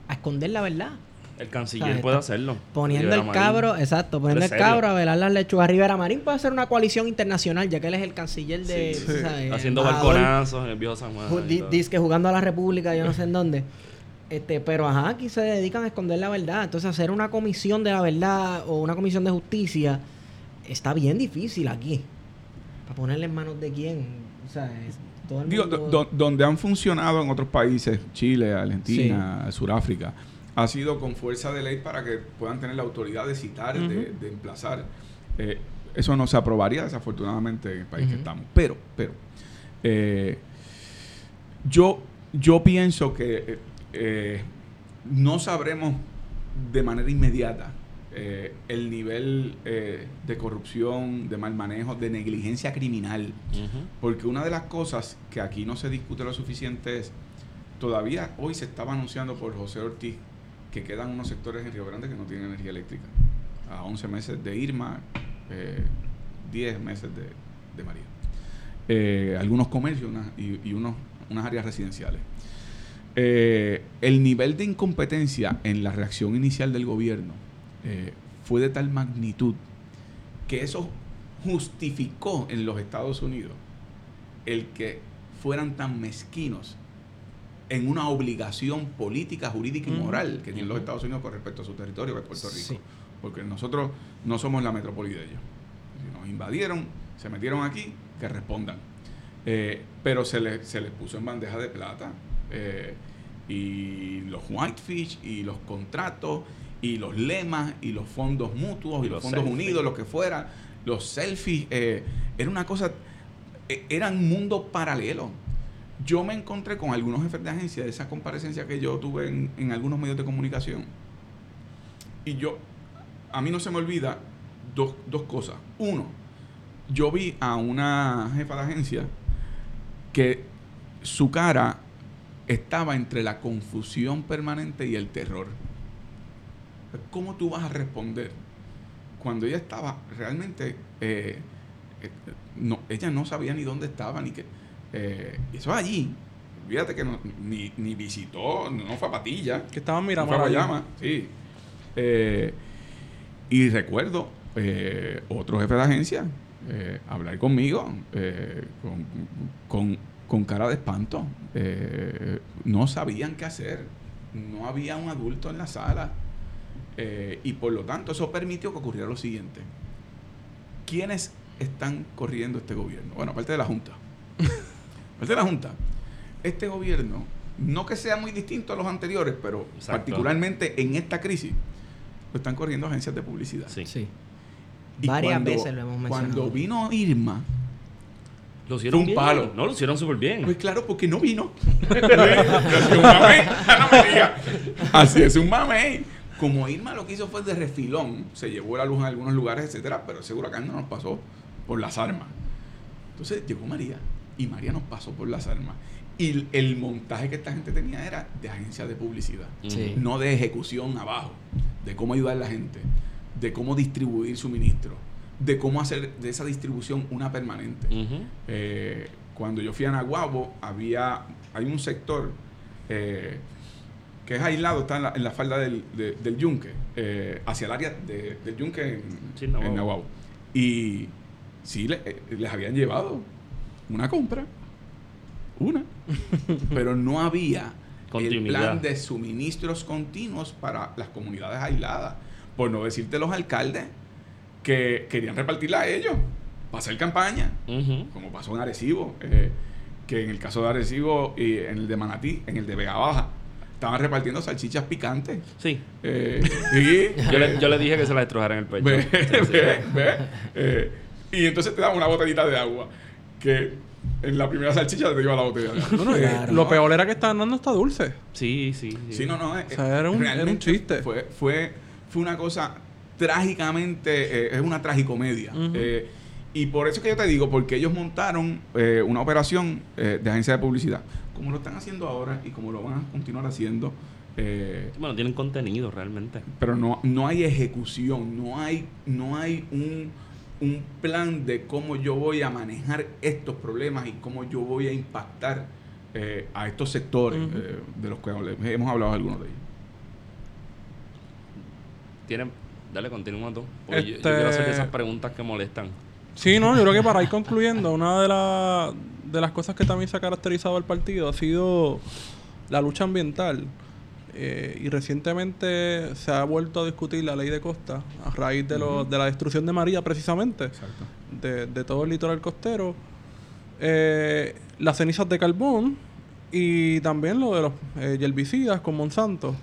a esconder la verdad. El canciller ¿Sabes? puede hacerlo. Poniendo Rivera el Marín. cabro, exacto, poniendo el cabro a velar las lechugas. Rivera Marín puede hacer una coalición internacional, ya que él es el canciller de. Sí, sí. sabes, Haciendo embajador, balconazos en el viejo San Juan. Dice que jugando a la República, yo no sé en dónde. Este, pero ajá, aquí se dedican a esconder la verdad. Entonces, hacer una comisión de la verdad o una comisión de justicia está bien difícil aquí. Para ponerle en manos de quién. O sea, es- todo el Digo, mundo- do- do- donde han funcionado en otros países, Chile, Argentina, Sudáfrica, ha sido con fuerza de ley para que puedan tener la autoridad de citar, de, emplazar. Eh, eso no se aprobaría desafortunadamente en el país que estamos. Pero, pero, Eh, yo, yo pienso que eh, no sabremos de manera inmediata eh, el nivel eh, de corrupción, de mal manejo, de negligencia criminal. Porque una de las cosas que aquí no se discute lo suficiente es, todavía hoy se estaba anunciando por José Ortiz que quedan unos sectores en Río Grande que no tienen energía eléctrica. A 11 meses de Irma, eh, 10 meses de, María. Eh, algunos comercios y unos, unas áreas residenciales. Eh, el nivel de incompetencia en la reacción inicial del gobierno eh, fue de tal magnitud que eso justificó en los Estados Unidos el que fueran tan mezquinos en una obligación política, jurídica y moral que tienen los. Estados Unidos con respecto a su territorio, que es Puerto Rico. Sí. Porque nosotros no somos la metrópoli de ellos. Si nos invadieron, se metieron aquí, que respondan. Eh, pero se les, se les puso en bandeja de plata. eh, y los whitefish, y los contratos, y los lemas, y los fondos mutuos, y, Y los, fondos selfies. unidos, lo que fuera. Los selfies. eh, era una cosa. era un mundo paralelo. Yo me encontré con algunos jefes de agencia de esa comparecencia que yo tuve en, en algunos medios de comunicación. Y yo, a mí no se me olvida dos, dos cosas. Uno, yo vi a una jefa de agencia que su cara estaba entre la confusión permanente y el terror. ¿Cómo tú vas a responder cuando ella estaba realmente... eh, eh, no, ella no sabía ni dónde estaba, ni que... eh, eso allí. Fíjate que no- ni, ni visitó, no fue a Patilla. Que estaban No mirando fue a Guayama, sí. Eh, y recuerdo eh, otro jefe de agencia eh, hablar conmigo eh, con, con- con cara de espanto. No sabían qué hacer. No había un adulto en la sala. Y por lo tanto, eso permitió que ocurriera lo siguiente. ¿Quiénes están corriendo este gobierno? Bueno, aparte de la Junta. aparte de la Junta. Este gobierno, no que sea muy distinto a los anteriores, pero Exacto. particularmente en esta crisis, lo están corriendo agencias de publicidad. Sí. Sí. Y Varias cuando- veces lo hemos mencionado. Cuando vino Irma, Lo hicieron un bien. palo. No, lo hicieron súper bien. Pues claro, porque no vino. Así un es un mamey. Como Irma lo que hizo fue de refilón, se llevó la luz en algunos lugares, etcétera, pero seguro acá no nos pasó por las armas. Entonces llegó María y María nos pasó por las armas. Y el- montaje que esta gente tenía era de agencia de publicidad, Sí. no de ejecución abajo, de cómo ayudar a la gente, de cómo distribuir suministro, de cómo hacer de esa distribución una permanente. Eh, cuando yo fui a Nahuabo, había, hay un sector eh, que es aislado, está en la, en la falda del, de- del yunque, eh, hacia el área de- del yunque en, Sí, Nahuabo. en Nahuabo. Y sí, le- les habían llevado una compra, una, pero no había el plan de suministros continuos para las comunidades aisladas. Por no decirte los alcaldes que querían repartirla a ellos para hacer campaña como pasó en Arecibo, eh, que en el caso de Arecibo y en el de Manatí, en el de Vega Baja, estaban repartiendo salchichas picantes. Sí. Eh, sí, Yo le, yo le dije que se la destrozara en el pecho. ve, Sí, sí. ve, ve, eh, y entonces te daban una botellita de agua, que en la primera salchicha te iba la botella Eh, Claro. Lo peor era que estaban dando hasta dulce. Sí, sí. sí. Sí, no, no. eh, O sea, era un- era un realmente chiste. Fue, fue, fue una cosa trágicamente, eh, es una tragicomedia. Eh, y por eso es que yo te digo, porque ellos montaron eh, una operación eh, de agencia de publicidad, como lo están haciendo ahora y como lo van a continuar haciendo. eh, Bueno, tienen contenido realmente. pero no, no hay ejecución, no hay, no hay un, un plan de cómo yo voy a manejar estos problemas y cómo yo voy a impactar eh, a estos sectores eh, de los que hemos hablado algunos de ellos. Tienen. Dale, continúa tú. Porque yo- yo, Este- quiero hacer esas preguntas que molestan. Sí, no, yo creo que para ir concluyendo, una de, la- de las cosas que también se ha caracterizado al partido ha sido la lucha ambiental. Eh, y recientemente se ha vuelto a discutir la ley de costa a raíz de, lo- de la destrucción de María, precisamente, de, de todo el litoral costero. Eh, las cenizas de carbón y también lo de los eh, herbicidas con Monsanto.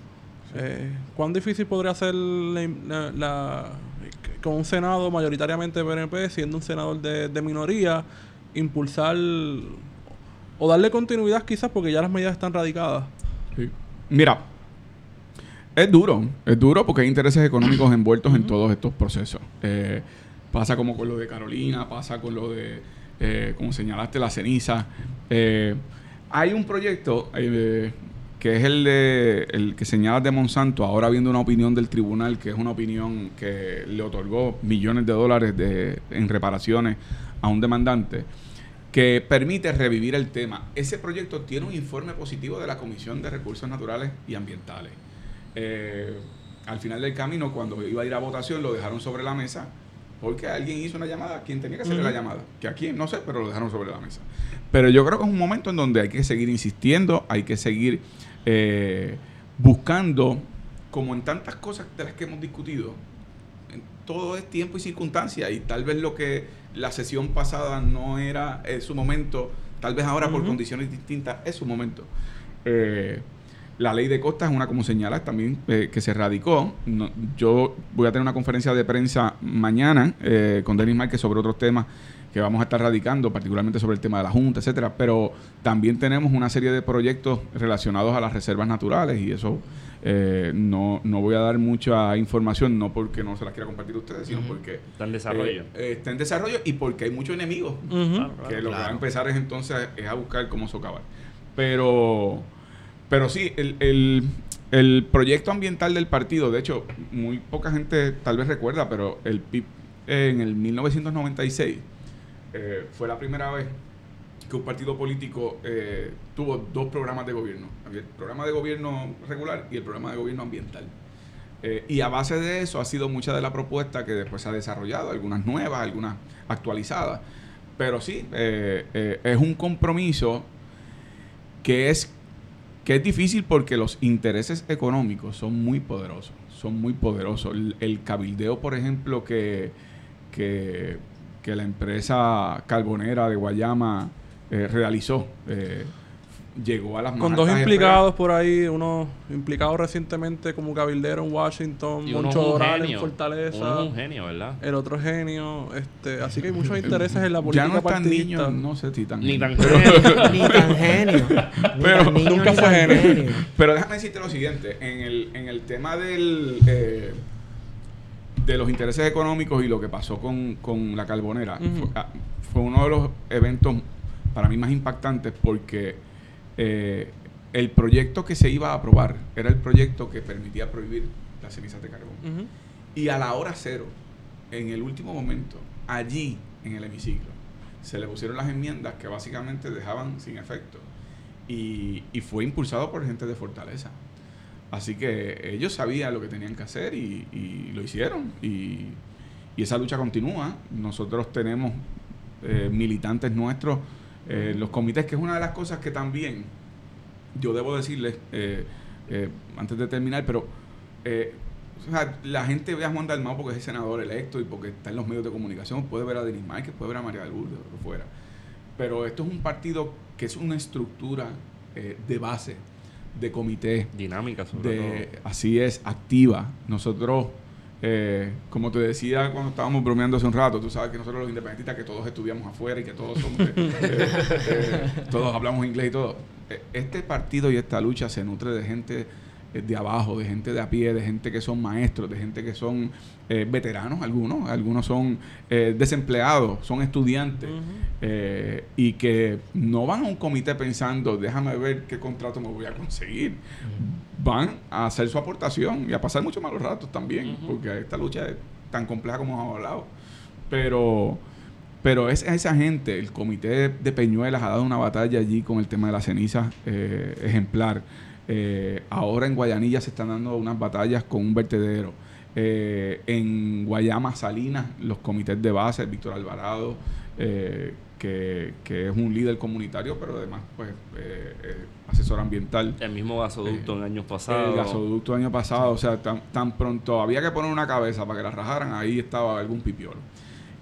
Eh, ¿Cuán difícil podría ser la, la- la- con un Senado mayoritariamente PNP, siendo un senador de, de minoría, impulsar o darle continuidad quizás porque ya las medidas están radicadas. Sí. Mira, es duro, es duro porque hay intereses económicos envueltos en todos estos procesos. Eh, pasa como con lo de Carolina, pasa con lo de, eh, como señalaste, la ceniza. Eh, hay un proyecto eh, que es el de el que señalas de Monsanto, ahora viendo una opinión del tribunal, que es una opinión que le otorgó millones de dólares de, en reparaciones a un demandante, que permite revivir el tema. Ese proyecto tiene un informe positivo de la Comisión de Recursos Naturales y Ambientales. Eh, al final del camino, cuando iba a ir a votación, lo dejaron sobre la mesa porque alguien hizo una llamada a quien tenía que hacerle la llamada. Que a quién, no sé, pero lo dejaron sobre la mesa. Pero yo creo que es un momento en donde hay que seguir insistiendo, hay que seguir eh, buscando, como en tantas cosas de las que hemos discutido, en- todo es tiempo y circunstancia y tal vez lo que la sesión pasada no era eh, su momento, tal vez ahora por condiciones distintas es su momento. Eh, la ley de costas es una, como señalas, también eh, que se radicó. No- yo voy a tener una conferencia de prensa mañana eh, con Denis Márquez sobre otros temas que vamos a estar radicando, particularmente sobre el tema de la Junta, etcétera. Pero también tenemos una serie de proyectos relacionados a las reservas naturales y eso eh, no, no voy a dar mucha información, no porque no se las quiera compartir a ustedes, sino porque Está en desarrollo. eh, eh, está en desarrollo y porque hay muchos enemigos Ujú. Claro, claro. que lo que va a empezar es entonces es a buscar cómo socavar. Pero, pero sí, el, el- el proyecto ambiental del partido, de hecho, muy poca gente tal vez recuerda, pero el PIB eh, en el 1996 eh, fue la primera vez que un partido político eh, tuvo dos programas de gobierno. El programa de gobierno regular y el programa de gobierno ambiental. Eh, y a base de eso ha sido mucha de la propuesta que después se ha desarrollado, algunas nuevas, algunas actualizadas. Pero sí, eh, eh, es un compromiso que es, que es difícil porque los intereses económicos son muy poderosos. Son muy poderosos. El, el cabildeo, por ejemplo, que, que, la empresa carbonera de Guayama eh, realizó, eh, llegó a las Con más dos implicados por ahí, uno implicado recientemente como cabildero en Washington, Moncho Doral en. Fortaleza, Uno es un genio, ¿verdad? el otro genio, este, así que hay muchos intereses en la Ya política no es tan niño, no sé si tan Ni tan genio. Ni tan genio. Ni Pero nunca ni fue tan genio. pero déjame decirte lo siguiente, en el, en el tema del eh, de los intereses económicos y lo que pasó con, con la carbonera, fue, ah, fue uno de los eventos para mí más impactantes porque eh, el proyecto que se iba a aprobar era el proyecto que permitía prohibir las cenizas de carbón. Y a la hora cero, en el último momento, allí en el hemiciclo, se le pusieron las enmiendas que básicamente dejaban sin efecto. Y, y fue impulsado por gente de Fortaleza. Así que ellos sabían lo que tenían que hacer y, y lo hicieron. Y, y esa lucha continúa. Nosotros tenemos eh, militantes nuestros eh, los comités, que es una de las cosas que también yo debo decirles eh, eh, antes de terminar, pero o sea, la gente ve a Juan Dalmau porque es el senador electo y porque está en los medios de comunicación, puede ver a Denis Márquez, puede ver a María del Lourdes, lo que fuera. Pero esto es un partido que es una estructura de base, de comité, Dinámica, sobre de, todo. así es, activa. Nosotros, eh, como te decía cuando estábamos bromeando hace un rato, tú sabes que nosotros los independentistas que todos estudiamos afuera y que todos somos, eh, eh, eh, todos hablamos inglés y todo. Este partido y esta lucha se nutre de gente de abajo, de gente de a pie, de gente que son maestros, de gente que son eh, veteranos, algunos, algunos son eh, desempleados, son estudiantes eh, y que no van a un comité pensando, déjame ver qué contrato me voy a conseguir. Van a hacer su aportación y a pasar muchos malos ratos también, porque esta lucha es tan compleja como hemos hablado. Pero, pero es esa gente, el comité de Peñuelas ha dado una batalla allí con el tema de la ceniza eh, ejemplar. Eh, ahora en Guayanilla se están dando unas batallas con un vertedero. Eh, en Guayama, Salinas, los comités de base, Víctor Alvarado, eh, que, que es un líder comunitario, pero además pues eh, eh, asesor ambiental. El mismo gasoducto Eh, en años pasados. El gasoducto año pasado, o sea, tan, tan pronto había que poner una cabeza para que la rajaran, ahí estaba algún pipiolo.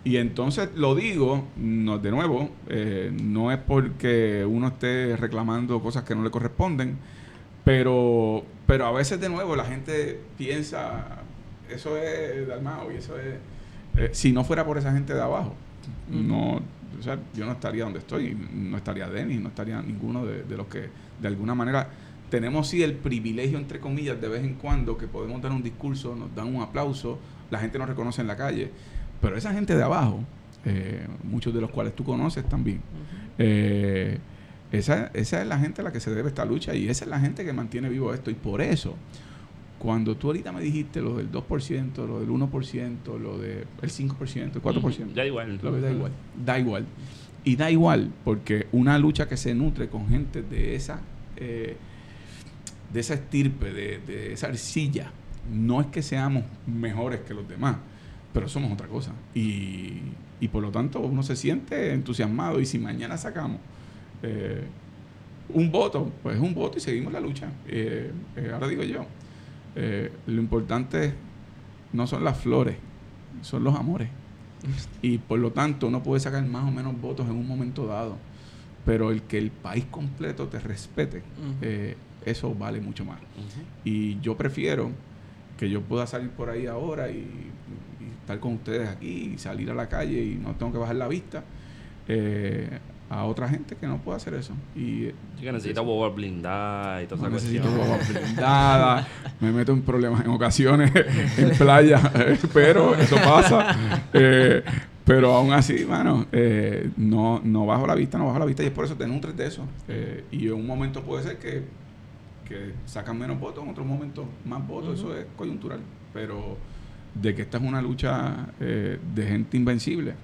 Y entonces lo digo, no, de nuevo, eh, no es porque uno esté reclamando cosas que no le corresponden, pero, pero a veces de nuevo la gente piensa, eso es Dalmao y eso es... eh, si no fuera por esa gente de abajo, no, o sea, yo no estaría donde estoy, no estaría Denis, no estaría ninguno de, de los que de alguna manera tenemos sí el privilegio, entre comillas, de vez en cuando que podemos dar un discurso, nos dan un aplauso, la gente nos reconoce en la calle, pero esa gente de abajo, eh, muchos de los cuales tú conoces también, eh, esa, esa es la gente a la que se debe esta lucha y esa es la gente que mantiene vivo esto y por eso cuando tú ahorita me dijiste lo del 2%, lo del 1%, lo del 5%, el 4%. Da igual. Lo da igual. Da igual. Y da igual porque una lucha que se nutre con gente de esa, eh, de esa estirpe, de, de esa arcilla, no es que seamos mejores que los demás, pero somos otra cosa. Y, y por lo tanto uno se siente entusiasmado y si mañana sacamos eh, un voto, pues es un voto y seguimos la lucha. Eh, eh, ahora digo yo, eh, lo importante no son las flores, son los amores. Y por lo tanto uno puede sacar más o menos votos en un momento dado, pero el que el país completo te respete, eso vale mucho más. Y yo prefiero que yo pueda salir por ahí ahora y, y estar con ustedes aquí y salir a la calle y no tengo que bajar la vista eh, a otra gente que no puede hacer eso. Y Sí, que necesita boba blindada y toda no esa necesito cuestión. boba blindada, me meto en problemas en ocasiones en playa, pero eso pasa. Eh, pero aún así, mano, eh, no, no bajo la vista, no bajo la vista y es por eso te nutres de eso. Eh, y en un momento puede ser que, que sacan menos votos, en otros momentos más votos, eso es coyuntural. Pero de que esta es una lucha de gente invencible,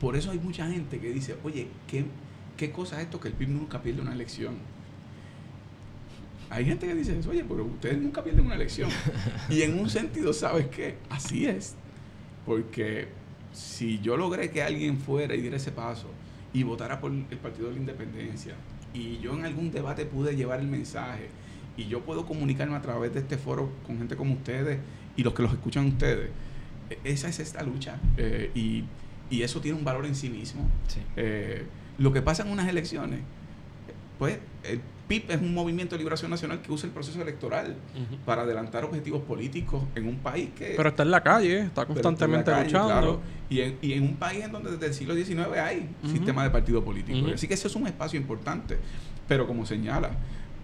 por eso hay mucha gente que dice, oye, ¿qué, qué cosa es esto que el PIB nunca pierde una elección? Hay gente que dice eso, oye, pero ustedes nunca pierden una elección. y en un sentido, ¿sabes qué? Así es. Porque si yo logré que alguien fuera y diera ese paso y votara por el Partido de la Independencia, y yo en algún debate pude llevar el mensaje, y yo puedo comunicarme a través de este foro con gente como ustedes y los que los escuchan ustedes, esa es esta lucha. Eh, y, y eso tiene un valor en sí mismo. Sí. Eh, lo que pasa en unas elecciones, pues el PIB es un movimiento de liberación nacional que usa el proceso electoral para adelantar objetivos políticos en un país que... Pero está en la calle, está constantemente calle, luchando. claro. y, en, y en un país en donde desde el siglo XIX hay Ujú. sistema de partido político. Así que ese es un espacio importante. Pero como señala,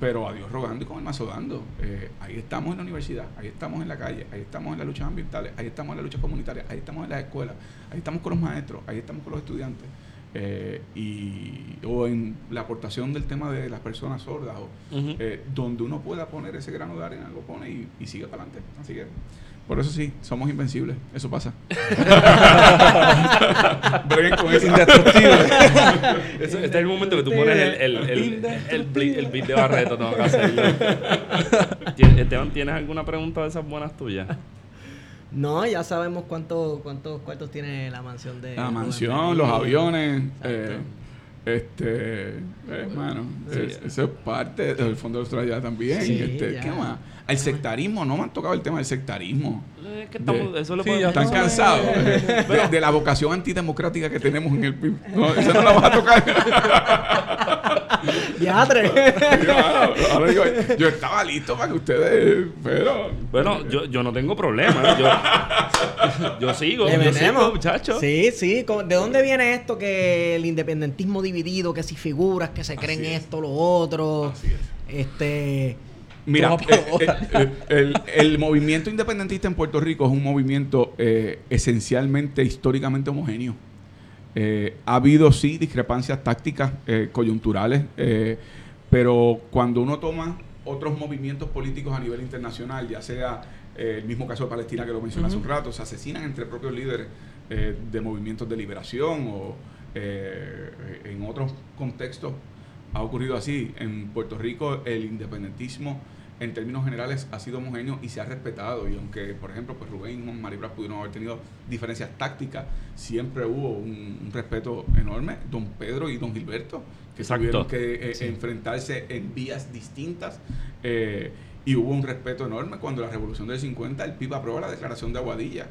pero a Dios rogando y con el mazo dando. Eh, ahí estamos en la universidad, ahí estamos en la calle, ahí estamos en las luchas ambientales, ahí estamos en las luchas comunitarias, ahí estamos en las escuelas, ahí estamos con los maestros, ahí estamos con los estudiantes. Eh, y, o en la aportación del tema de las personas sordas, o, eh, donde uno pueda poner ese grano de arena, lo pone y, y sigue para adelante. Así que, por eso sí, somos invencibles. Eso pasa. Breguen con eso. Eso- este es el momento que tú pones el, el, el, el, bli- el beat de Barreto, tengo que hacerlo. Tien- Esteban, ¿tienes alguna pregunta de esas buenas tuyas? No, ya sabemos cuánto, cuántos cuartos tiene la mansión de... La mansión, los aviones. Eh, este, eh, mano, Sí. es- eso es parte del Fondo de Australia también. Sí, este. ¿Qué más? El sectarismo, no me han tocado el tema del sectarismo. Es que estamos, De- eso lo Sí, podemos- ya Están No, cansados eh, de, de la vocación antidemocrática que tenemos en el PIB. No, eso no la vas a tocar. ¡Diatre! Yo, ahora- ahora digo, yo estaba listo para que ustedes, pero Bueno, yo, yo no tengo problema. Yo, yo sigo. Le sigo, muchachos. Sí, sí. ¿Cómo- ¿De dónde viene esto que el independentismo dividido, que si figuras, que se creen es. esto, lo otro? Así es. Este... Mira, pa' eh, eh, el, el- el movimiento independentista en Puerto Rico es un movimiento eh, esencialmente, históricamente homogéneo. Eh, ha habido, sí, discrepancias tácticas eh, coyunturales, eh, pero cuando uno toma otros movimientos políticos a nivel internacional, ya sea eh, el mismo caso de Palestina que lo mencioné hace un rato, se asesinan entre propios líderes eh, de movimientos de liberación o eh, en otros contextos ha ocurrido así. En Puerto Rico el independentismo en términos generales ha sido homogéneo y se ha respetado. Y aunque, por ejemplo, pues Rubén y Maribra pudieron haber tenido diferencias tácticas, siempre hubo un, un respeto enorme. Don Pedro y don Gilberto, que Exacto. tuvieron que eh, Sí. enfrentarse en vías distintas. eh, y hubo un respeto enorme cuando la revolución del 50 el PIB aprueba la declaración de Aguadilla,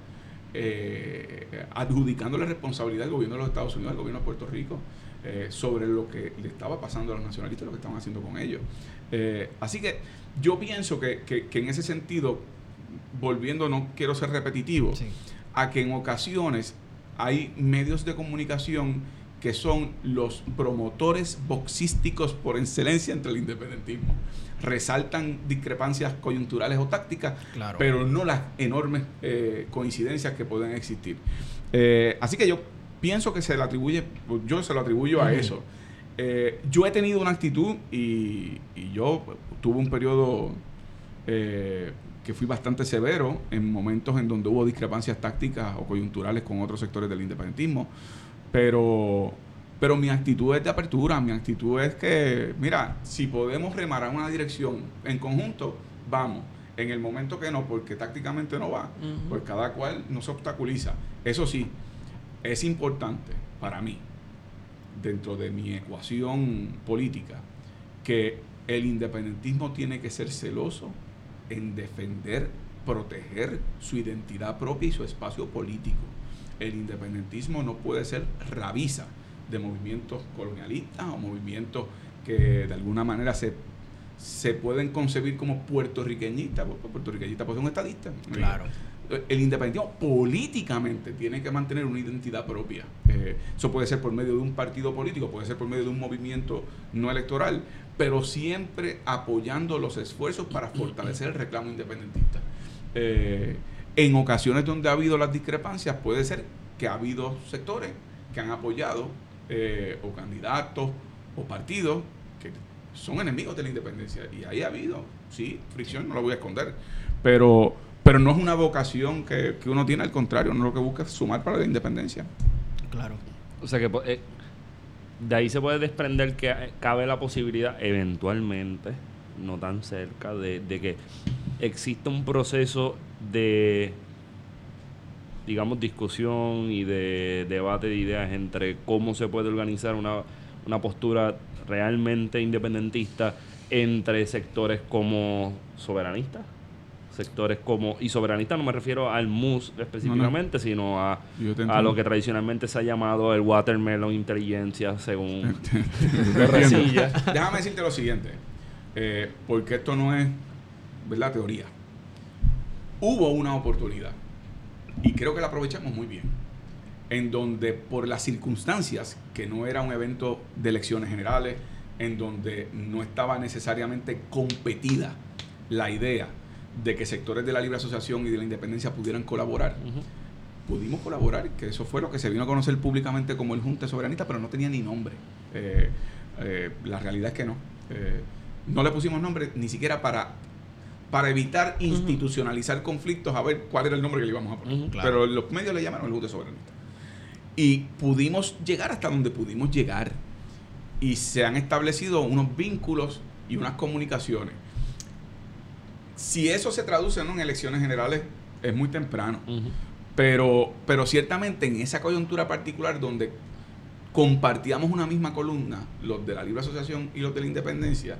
eh, adjudicándole responsabilidad al gobierno de los Estados Unidos, al gobierno de Puerto Rico, eh, sobre lo que le estaba pasando a los nacionalistas, lo que estaban haciendo con ellos. Eh, así que yo pienso que, que- que en ese sentido, volviendo, no quiero ser repetitivo, Sí. a que en ocasiones hay medios de comunicación que son los promotores boxísticos por excelencia entre el independentismo. Resaltan discrepancias coyunturales o tácticas, Claro. pero no las enormes eh, coincidencias que pueden existir. Así que yo pienso que se le atribuye, pues, yo se lo atribuyo a eso. Eh, yo he tenido una actitud y, y yo tuve un periodo eh, que fui bastante severo en momentos en donde hubo discrepancias tácticas o coyunturales con otros sectores del independentismo, pero, pero mi actitud es de apertura, mi actitud es que, mira, si podemos remar a una dirección en conjunto, vamos. En el momento que no, porque tácticamente no va, pues cada cual no se obstaculiza. Eso sí, es importante para mí, dentro de mi ecuación política, que el independentismo tiene que ser celoso en defender, proteger su identidad propia y su espacio político. El independentismo no puede ser rabiza de movimientos colonialistas o movimientos que de alguna manera se, se pueden concebir como puertorriqueñistas, porque puertorriqueñistas pues son estadistas. Claro. El independentismo políticamente tiene que mantener una identidad propia. Eh, eso puede ser por medio de un partido político, puede ser por medio de un movimiento no electoral, pero siempre apoyando los esfuerzos para fortalecer el reclamo independentista. Eh, en ocasiones donde ha habido las discrepancias, puede ser que ha habido sectores que han apoyado eh, o candidatos o partidos que son enemigos de la independencia. Y ahí ha habido, sí, fricción, no lo voy a esconder, pero, pero no es una vocación que, que uno tiene, al contrario, uno lo que busca es sumar para la independencia. Claro. O sea que po- eh, de ahí se puede desprender que eh, cabe la posibilidad, eventualmente, no tan cerca, de, de que exista un proceso de, digamos, discusión y de debate de ideas entre cómo se puede organizar una, una postura realmente independentista entre sectores como soberanistas, sectores como, y soberanista no me refiero al MUS específicamente, sino a, a lo que tradicionalmente se ha llamado el watermelon inteligencia, según. Déjame decirte lo siguiente, eh, porque esto no es ¿verdad? teoría. Hubo una oportunidad, y creo que la aprovechamos muy bien, en donde por las circunstancias, que no era un evento de elecciones generales, en donde no estaba necesariamente competida la idea de que sectores de la libre asociación y de la independencia pudieran colaborar, pudimos colaborar, que eso fue lo que se vino a conocer públicamente como el Junte Soberanista, pero no tenía ni nombre. Eh, eh, la realidad es que no. Eh, no le pusimos nombre ni siquiera para, para evitar institucionalizar conflictos, a ver cuál era el nombre que le íbamos a poner. Claro. Pero los medios le llamaron el Junte Soberanista. Y pudimos llegar hasta donde pudimos llegar. Y se han establecido unos vínculos y unas comunicaciones. Si eso se traduce en elecciones generales, es muy temprano. Pero, pero ciertamente en esa coyuntura particular donde compartíamos una misma columna, los de la libre asociación y los de la independencia,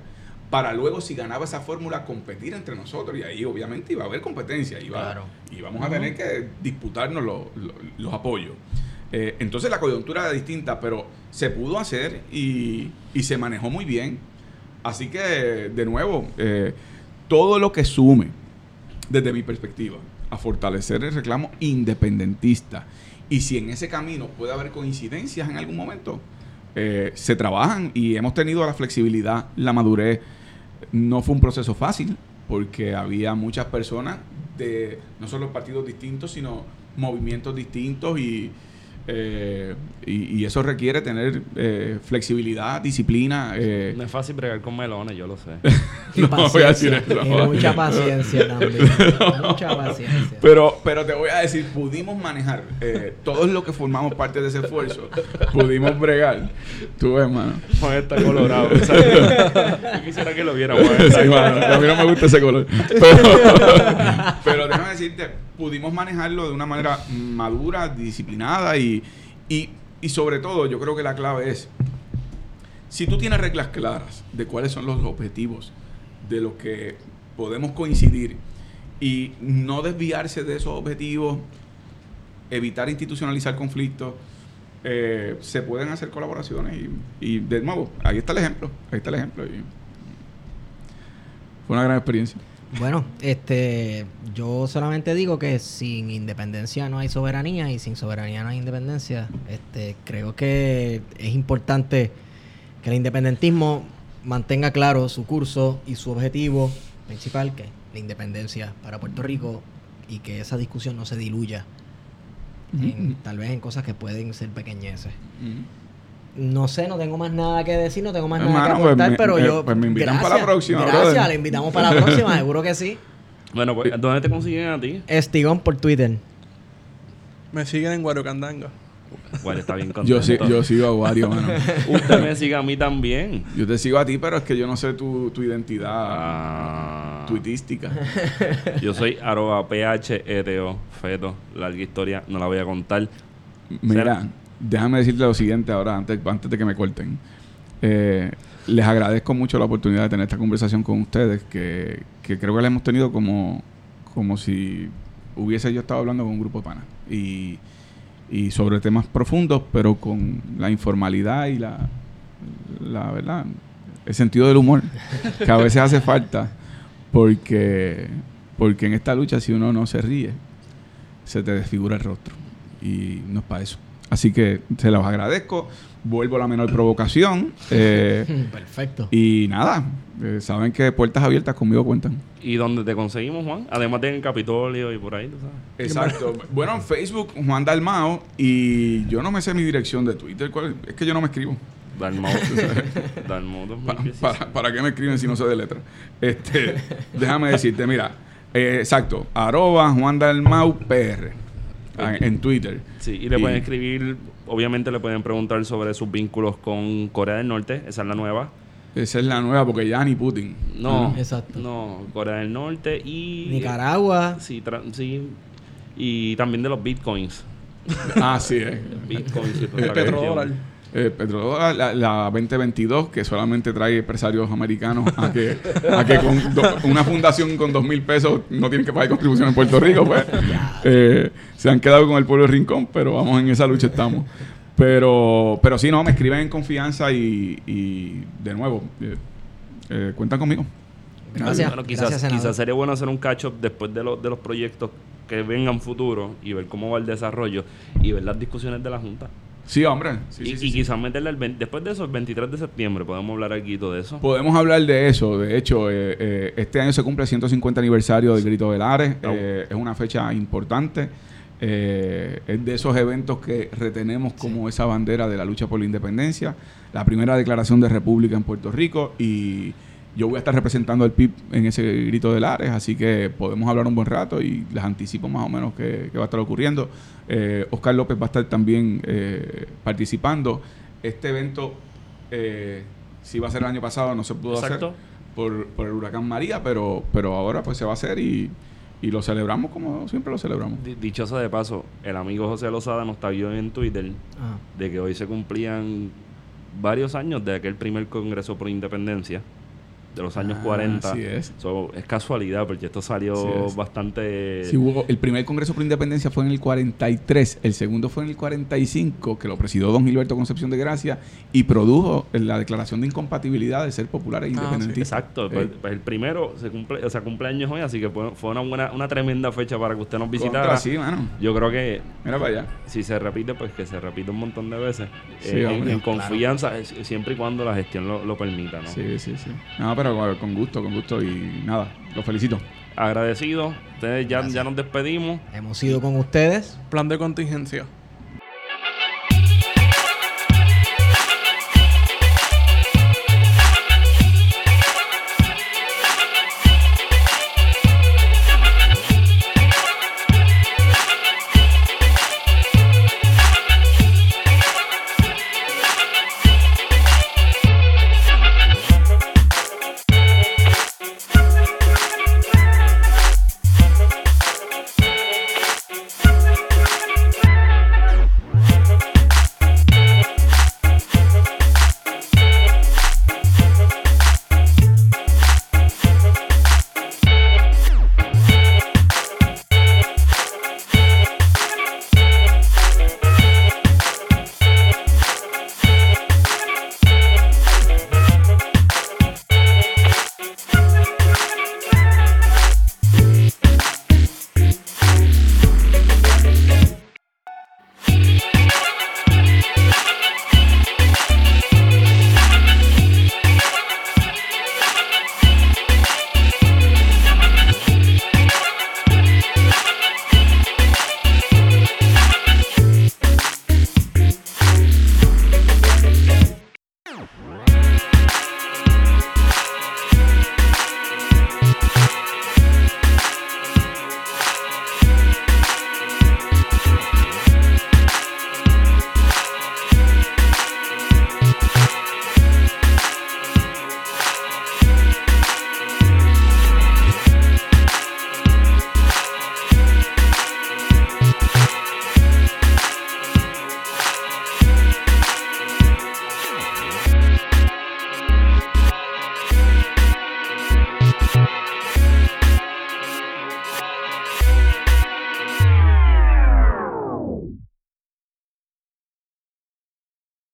para luego, si ganaba esa fórmula, competir entre nosotros. Y ahí obviamente iba a haber competencia, iba, Claro. y vamos a tener que disputarnos los, los- los apoyos. Eh, entonces la coyuntura era distinta, pero se pudo hacer y, y se manejó muy bien. Así que, de nuevo, eh, todo lo que sume, desde mi perspectiva, a fortalecer el reclamo independentista. Y si en ese camino puede haber coincidencias en algún momento, eh, se trabajan y hemos tenido la flexibilidad, la madurez. No fue un proceso fácil porque había muchas personas de no solo partidos distintos, sino movimientos distintos y, eh, y, y eso requiere tener eh, flexibilidad, disciplina. eh, No es fácil bregar con melones, yo lo sé. Y No voy a decir eso. Y mucha paciencia también. Mucha paciencia. Pero, pero te voy a decir, pudimos manejar, eh, todos los que formamos parte de ese esfuerzo, pudimos bregar. Tú ves, mano. Juan está colorado. Yo quisiera que lo viera, Juan. Sí, mano, a mí no me gusta ese color. Pero, pero déjame decirte, pudimos manejarlo de una manera madura, disciplinada y, y, y sobre todo yo creo que la clave es, si tú tienes reglas claras de cuáles son los objetivos de lo que podemos coincidir y no desviarse de esos objetivos, evitar institucionalizar conflictos, eh, se pueden hacer colaboraciones y, de nuevo, ahí está el ejemplo, ahí está el ejemplo. fue una gran experiencia. Bueno, este, yo solamente digo que sin independencia no hay soberanía y sin soberanía no hay independencia. Este, creo que es importante que el independentismo mantenga claro su curso y su objetivo principal, que es la independencia para Puerto Rico, y que esa discusión no se diluya en- tal vez en cosas que pueden ser pequeñeces. No sé, no tengo más nada que decir, no tengo más nada que pues aportar, pero me- yo. pues me invitan para la próxima, Gracias, brother. le invitamos para la próxima, seguro que sí. Bueno, pues, ¿dónde te consiguen a ti? Estigón por Twitter. Me siguen en Guarocandanga. Bueno, está bien contento. Yo, sí- yo sigo a Wario, mano. Usted me sigue a mí también. Yo te sigo a ti, pero es que yo no sé tu, tu identidad Ah, tuitística. yo soy arroba PHETO, feto. Larga historia, no la voy a contar. Mira, déjame decirte lo siguiente ahora, antes, antes de que me corten. Eh, les agradezco mucho la oportunidad de tener esta conversación con ustedes, que, que creo que la hemos tenido como, como si hubiese yo estado hablando con un grupo de panas. Y, y sobre temas profundos, pero con la informalidad y la, la verdad, el sentido del humor, que a veces hace falta, porque, porque en esta lucha si uno no se ríe, se te desfigura el rostro. Y no es para eso. Así que se los agradezco. Vuelvo a la menor provocación. eh, Perfecto. y nada, eh, saben que puertas abiertas conmigo cuentan. ¿Y dónde te conseguimos, Juan? Además de en Capitolio y por ahí, tú sabes. Exacto. bueno, en Facebook, Juan Dalmao. Y yo no me sé mi dirección de Twitter. ¿Cuál es? Es que yo no me escribo. Dalmau. Dalmau Pa- 2016. para, ¿Para qué me escriben si no sé de letra? Este, déjame decirte, mira, eh, exacto, arroba Juan Dalmau PR en, en Twitter. Sí, y le pueden escribir, obviamente le pueden preguntar sobre sus vínculos con Corea del Norte, esa es la nueva. Esa es la nueva porque ya ni Putin. No, Exacto. no, Corea del Norte y... Nicaragua. Sí, tra- sí, y también de los bitcoins. Ah, sí, eh. Bitcoins y El la petrodólar. Eh, petrodólar, la, la 2022, que solamente trae empresarios americanos a que, a que con do- una fundación con dos mil pesos no tiene que pagar contribución en Puerto Rico, pues eh, se han quedado con el pueblo de Rincón, pero vamos, en esa lucha estamos. Pero, pero sí, no, me escriben en confianza y, y de nuevo, eh, eh, cuentan conmigo. Gracias. Bueno, quizás, Gracias, quizás sería bueno hacer un catch-up después de, los de los proyectos que vengan futuro y ver cómo va el desarrollo y ver las discusiones de la Junta. Sí, hombre. Sí, y sí, quizás meterle el 20 después de eso, el 23 de septiembre, podemos hablar aquí de eso. Podemos hablar de eso. De hecho, eh, eh, este año se cumple el 150 aniversario del Grito del Ares. Oh. Eh, es una fecha importante. Eh, es de esos eventos que retenemos como esa bandera de la lucha por la independencia. La primera declaración de república en Puerto Rico. Y yo voy a estar representando al PIB en ese Grito del Ares. Así que podemos hablar un buen rato y les anticipo más o menos qué, qué va a estar ocurriendo. Eh, Oscar López va a estar también eh, participando. Este evento, eh, si va a ser el año pasado, no se pudo Exacto. hacer por, por el huracán María, pero, pero ahora pues se va a hacer y, y lo celebramos como siempre lo celebramos. Di- Dicho sea de paso, el amigo José Lozada nos taguió en Twitter de que hoy se cumplían varios años de aquel primer Congreso por Independencia, de los años Ah, 40. así es. So, es casualidad porque esto salió es. bastante... Sí, hubo- el primer Congreso por Independencia fue en el 43, el segundo fue en el 45, que lo presidió don Gilberto Concepción de Gracia y produjo la declaración de incompatibilidad de ser popular e sí. independentista. Exacto, Eh, pues, pues el primero se cumple, o sea, cumpleaños hoy, así que fue, una buena, una tremenda fecha para que usted nos visitara. contra, sí, mano. Yo creo que Mira para allá. si se repite, pues que se repite un montón de veces. Sí, Eh, en, hombre, en confianza, eh, siempre y cuando la gestión lo, lo permita, ¿no? Sí, sí, sí. No, pero con- con gusto, con gusto y nada, los felicito. Agradecido, ustedes ya, Gracias. ya nos despedimos. hemos ido con ustedes. Plan de contingencia.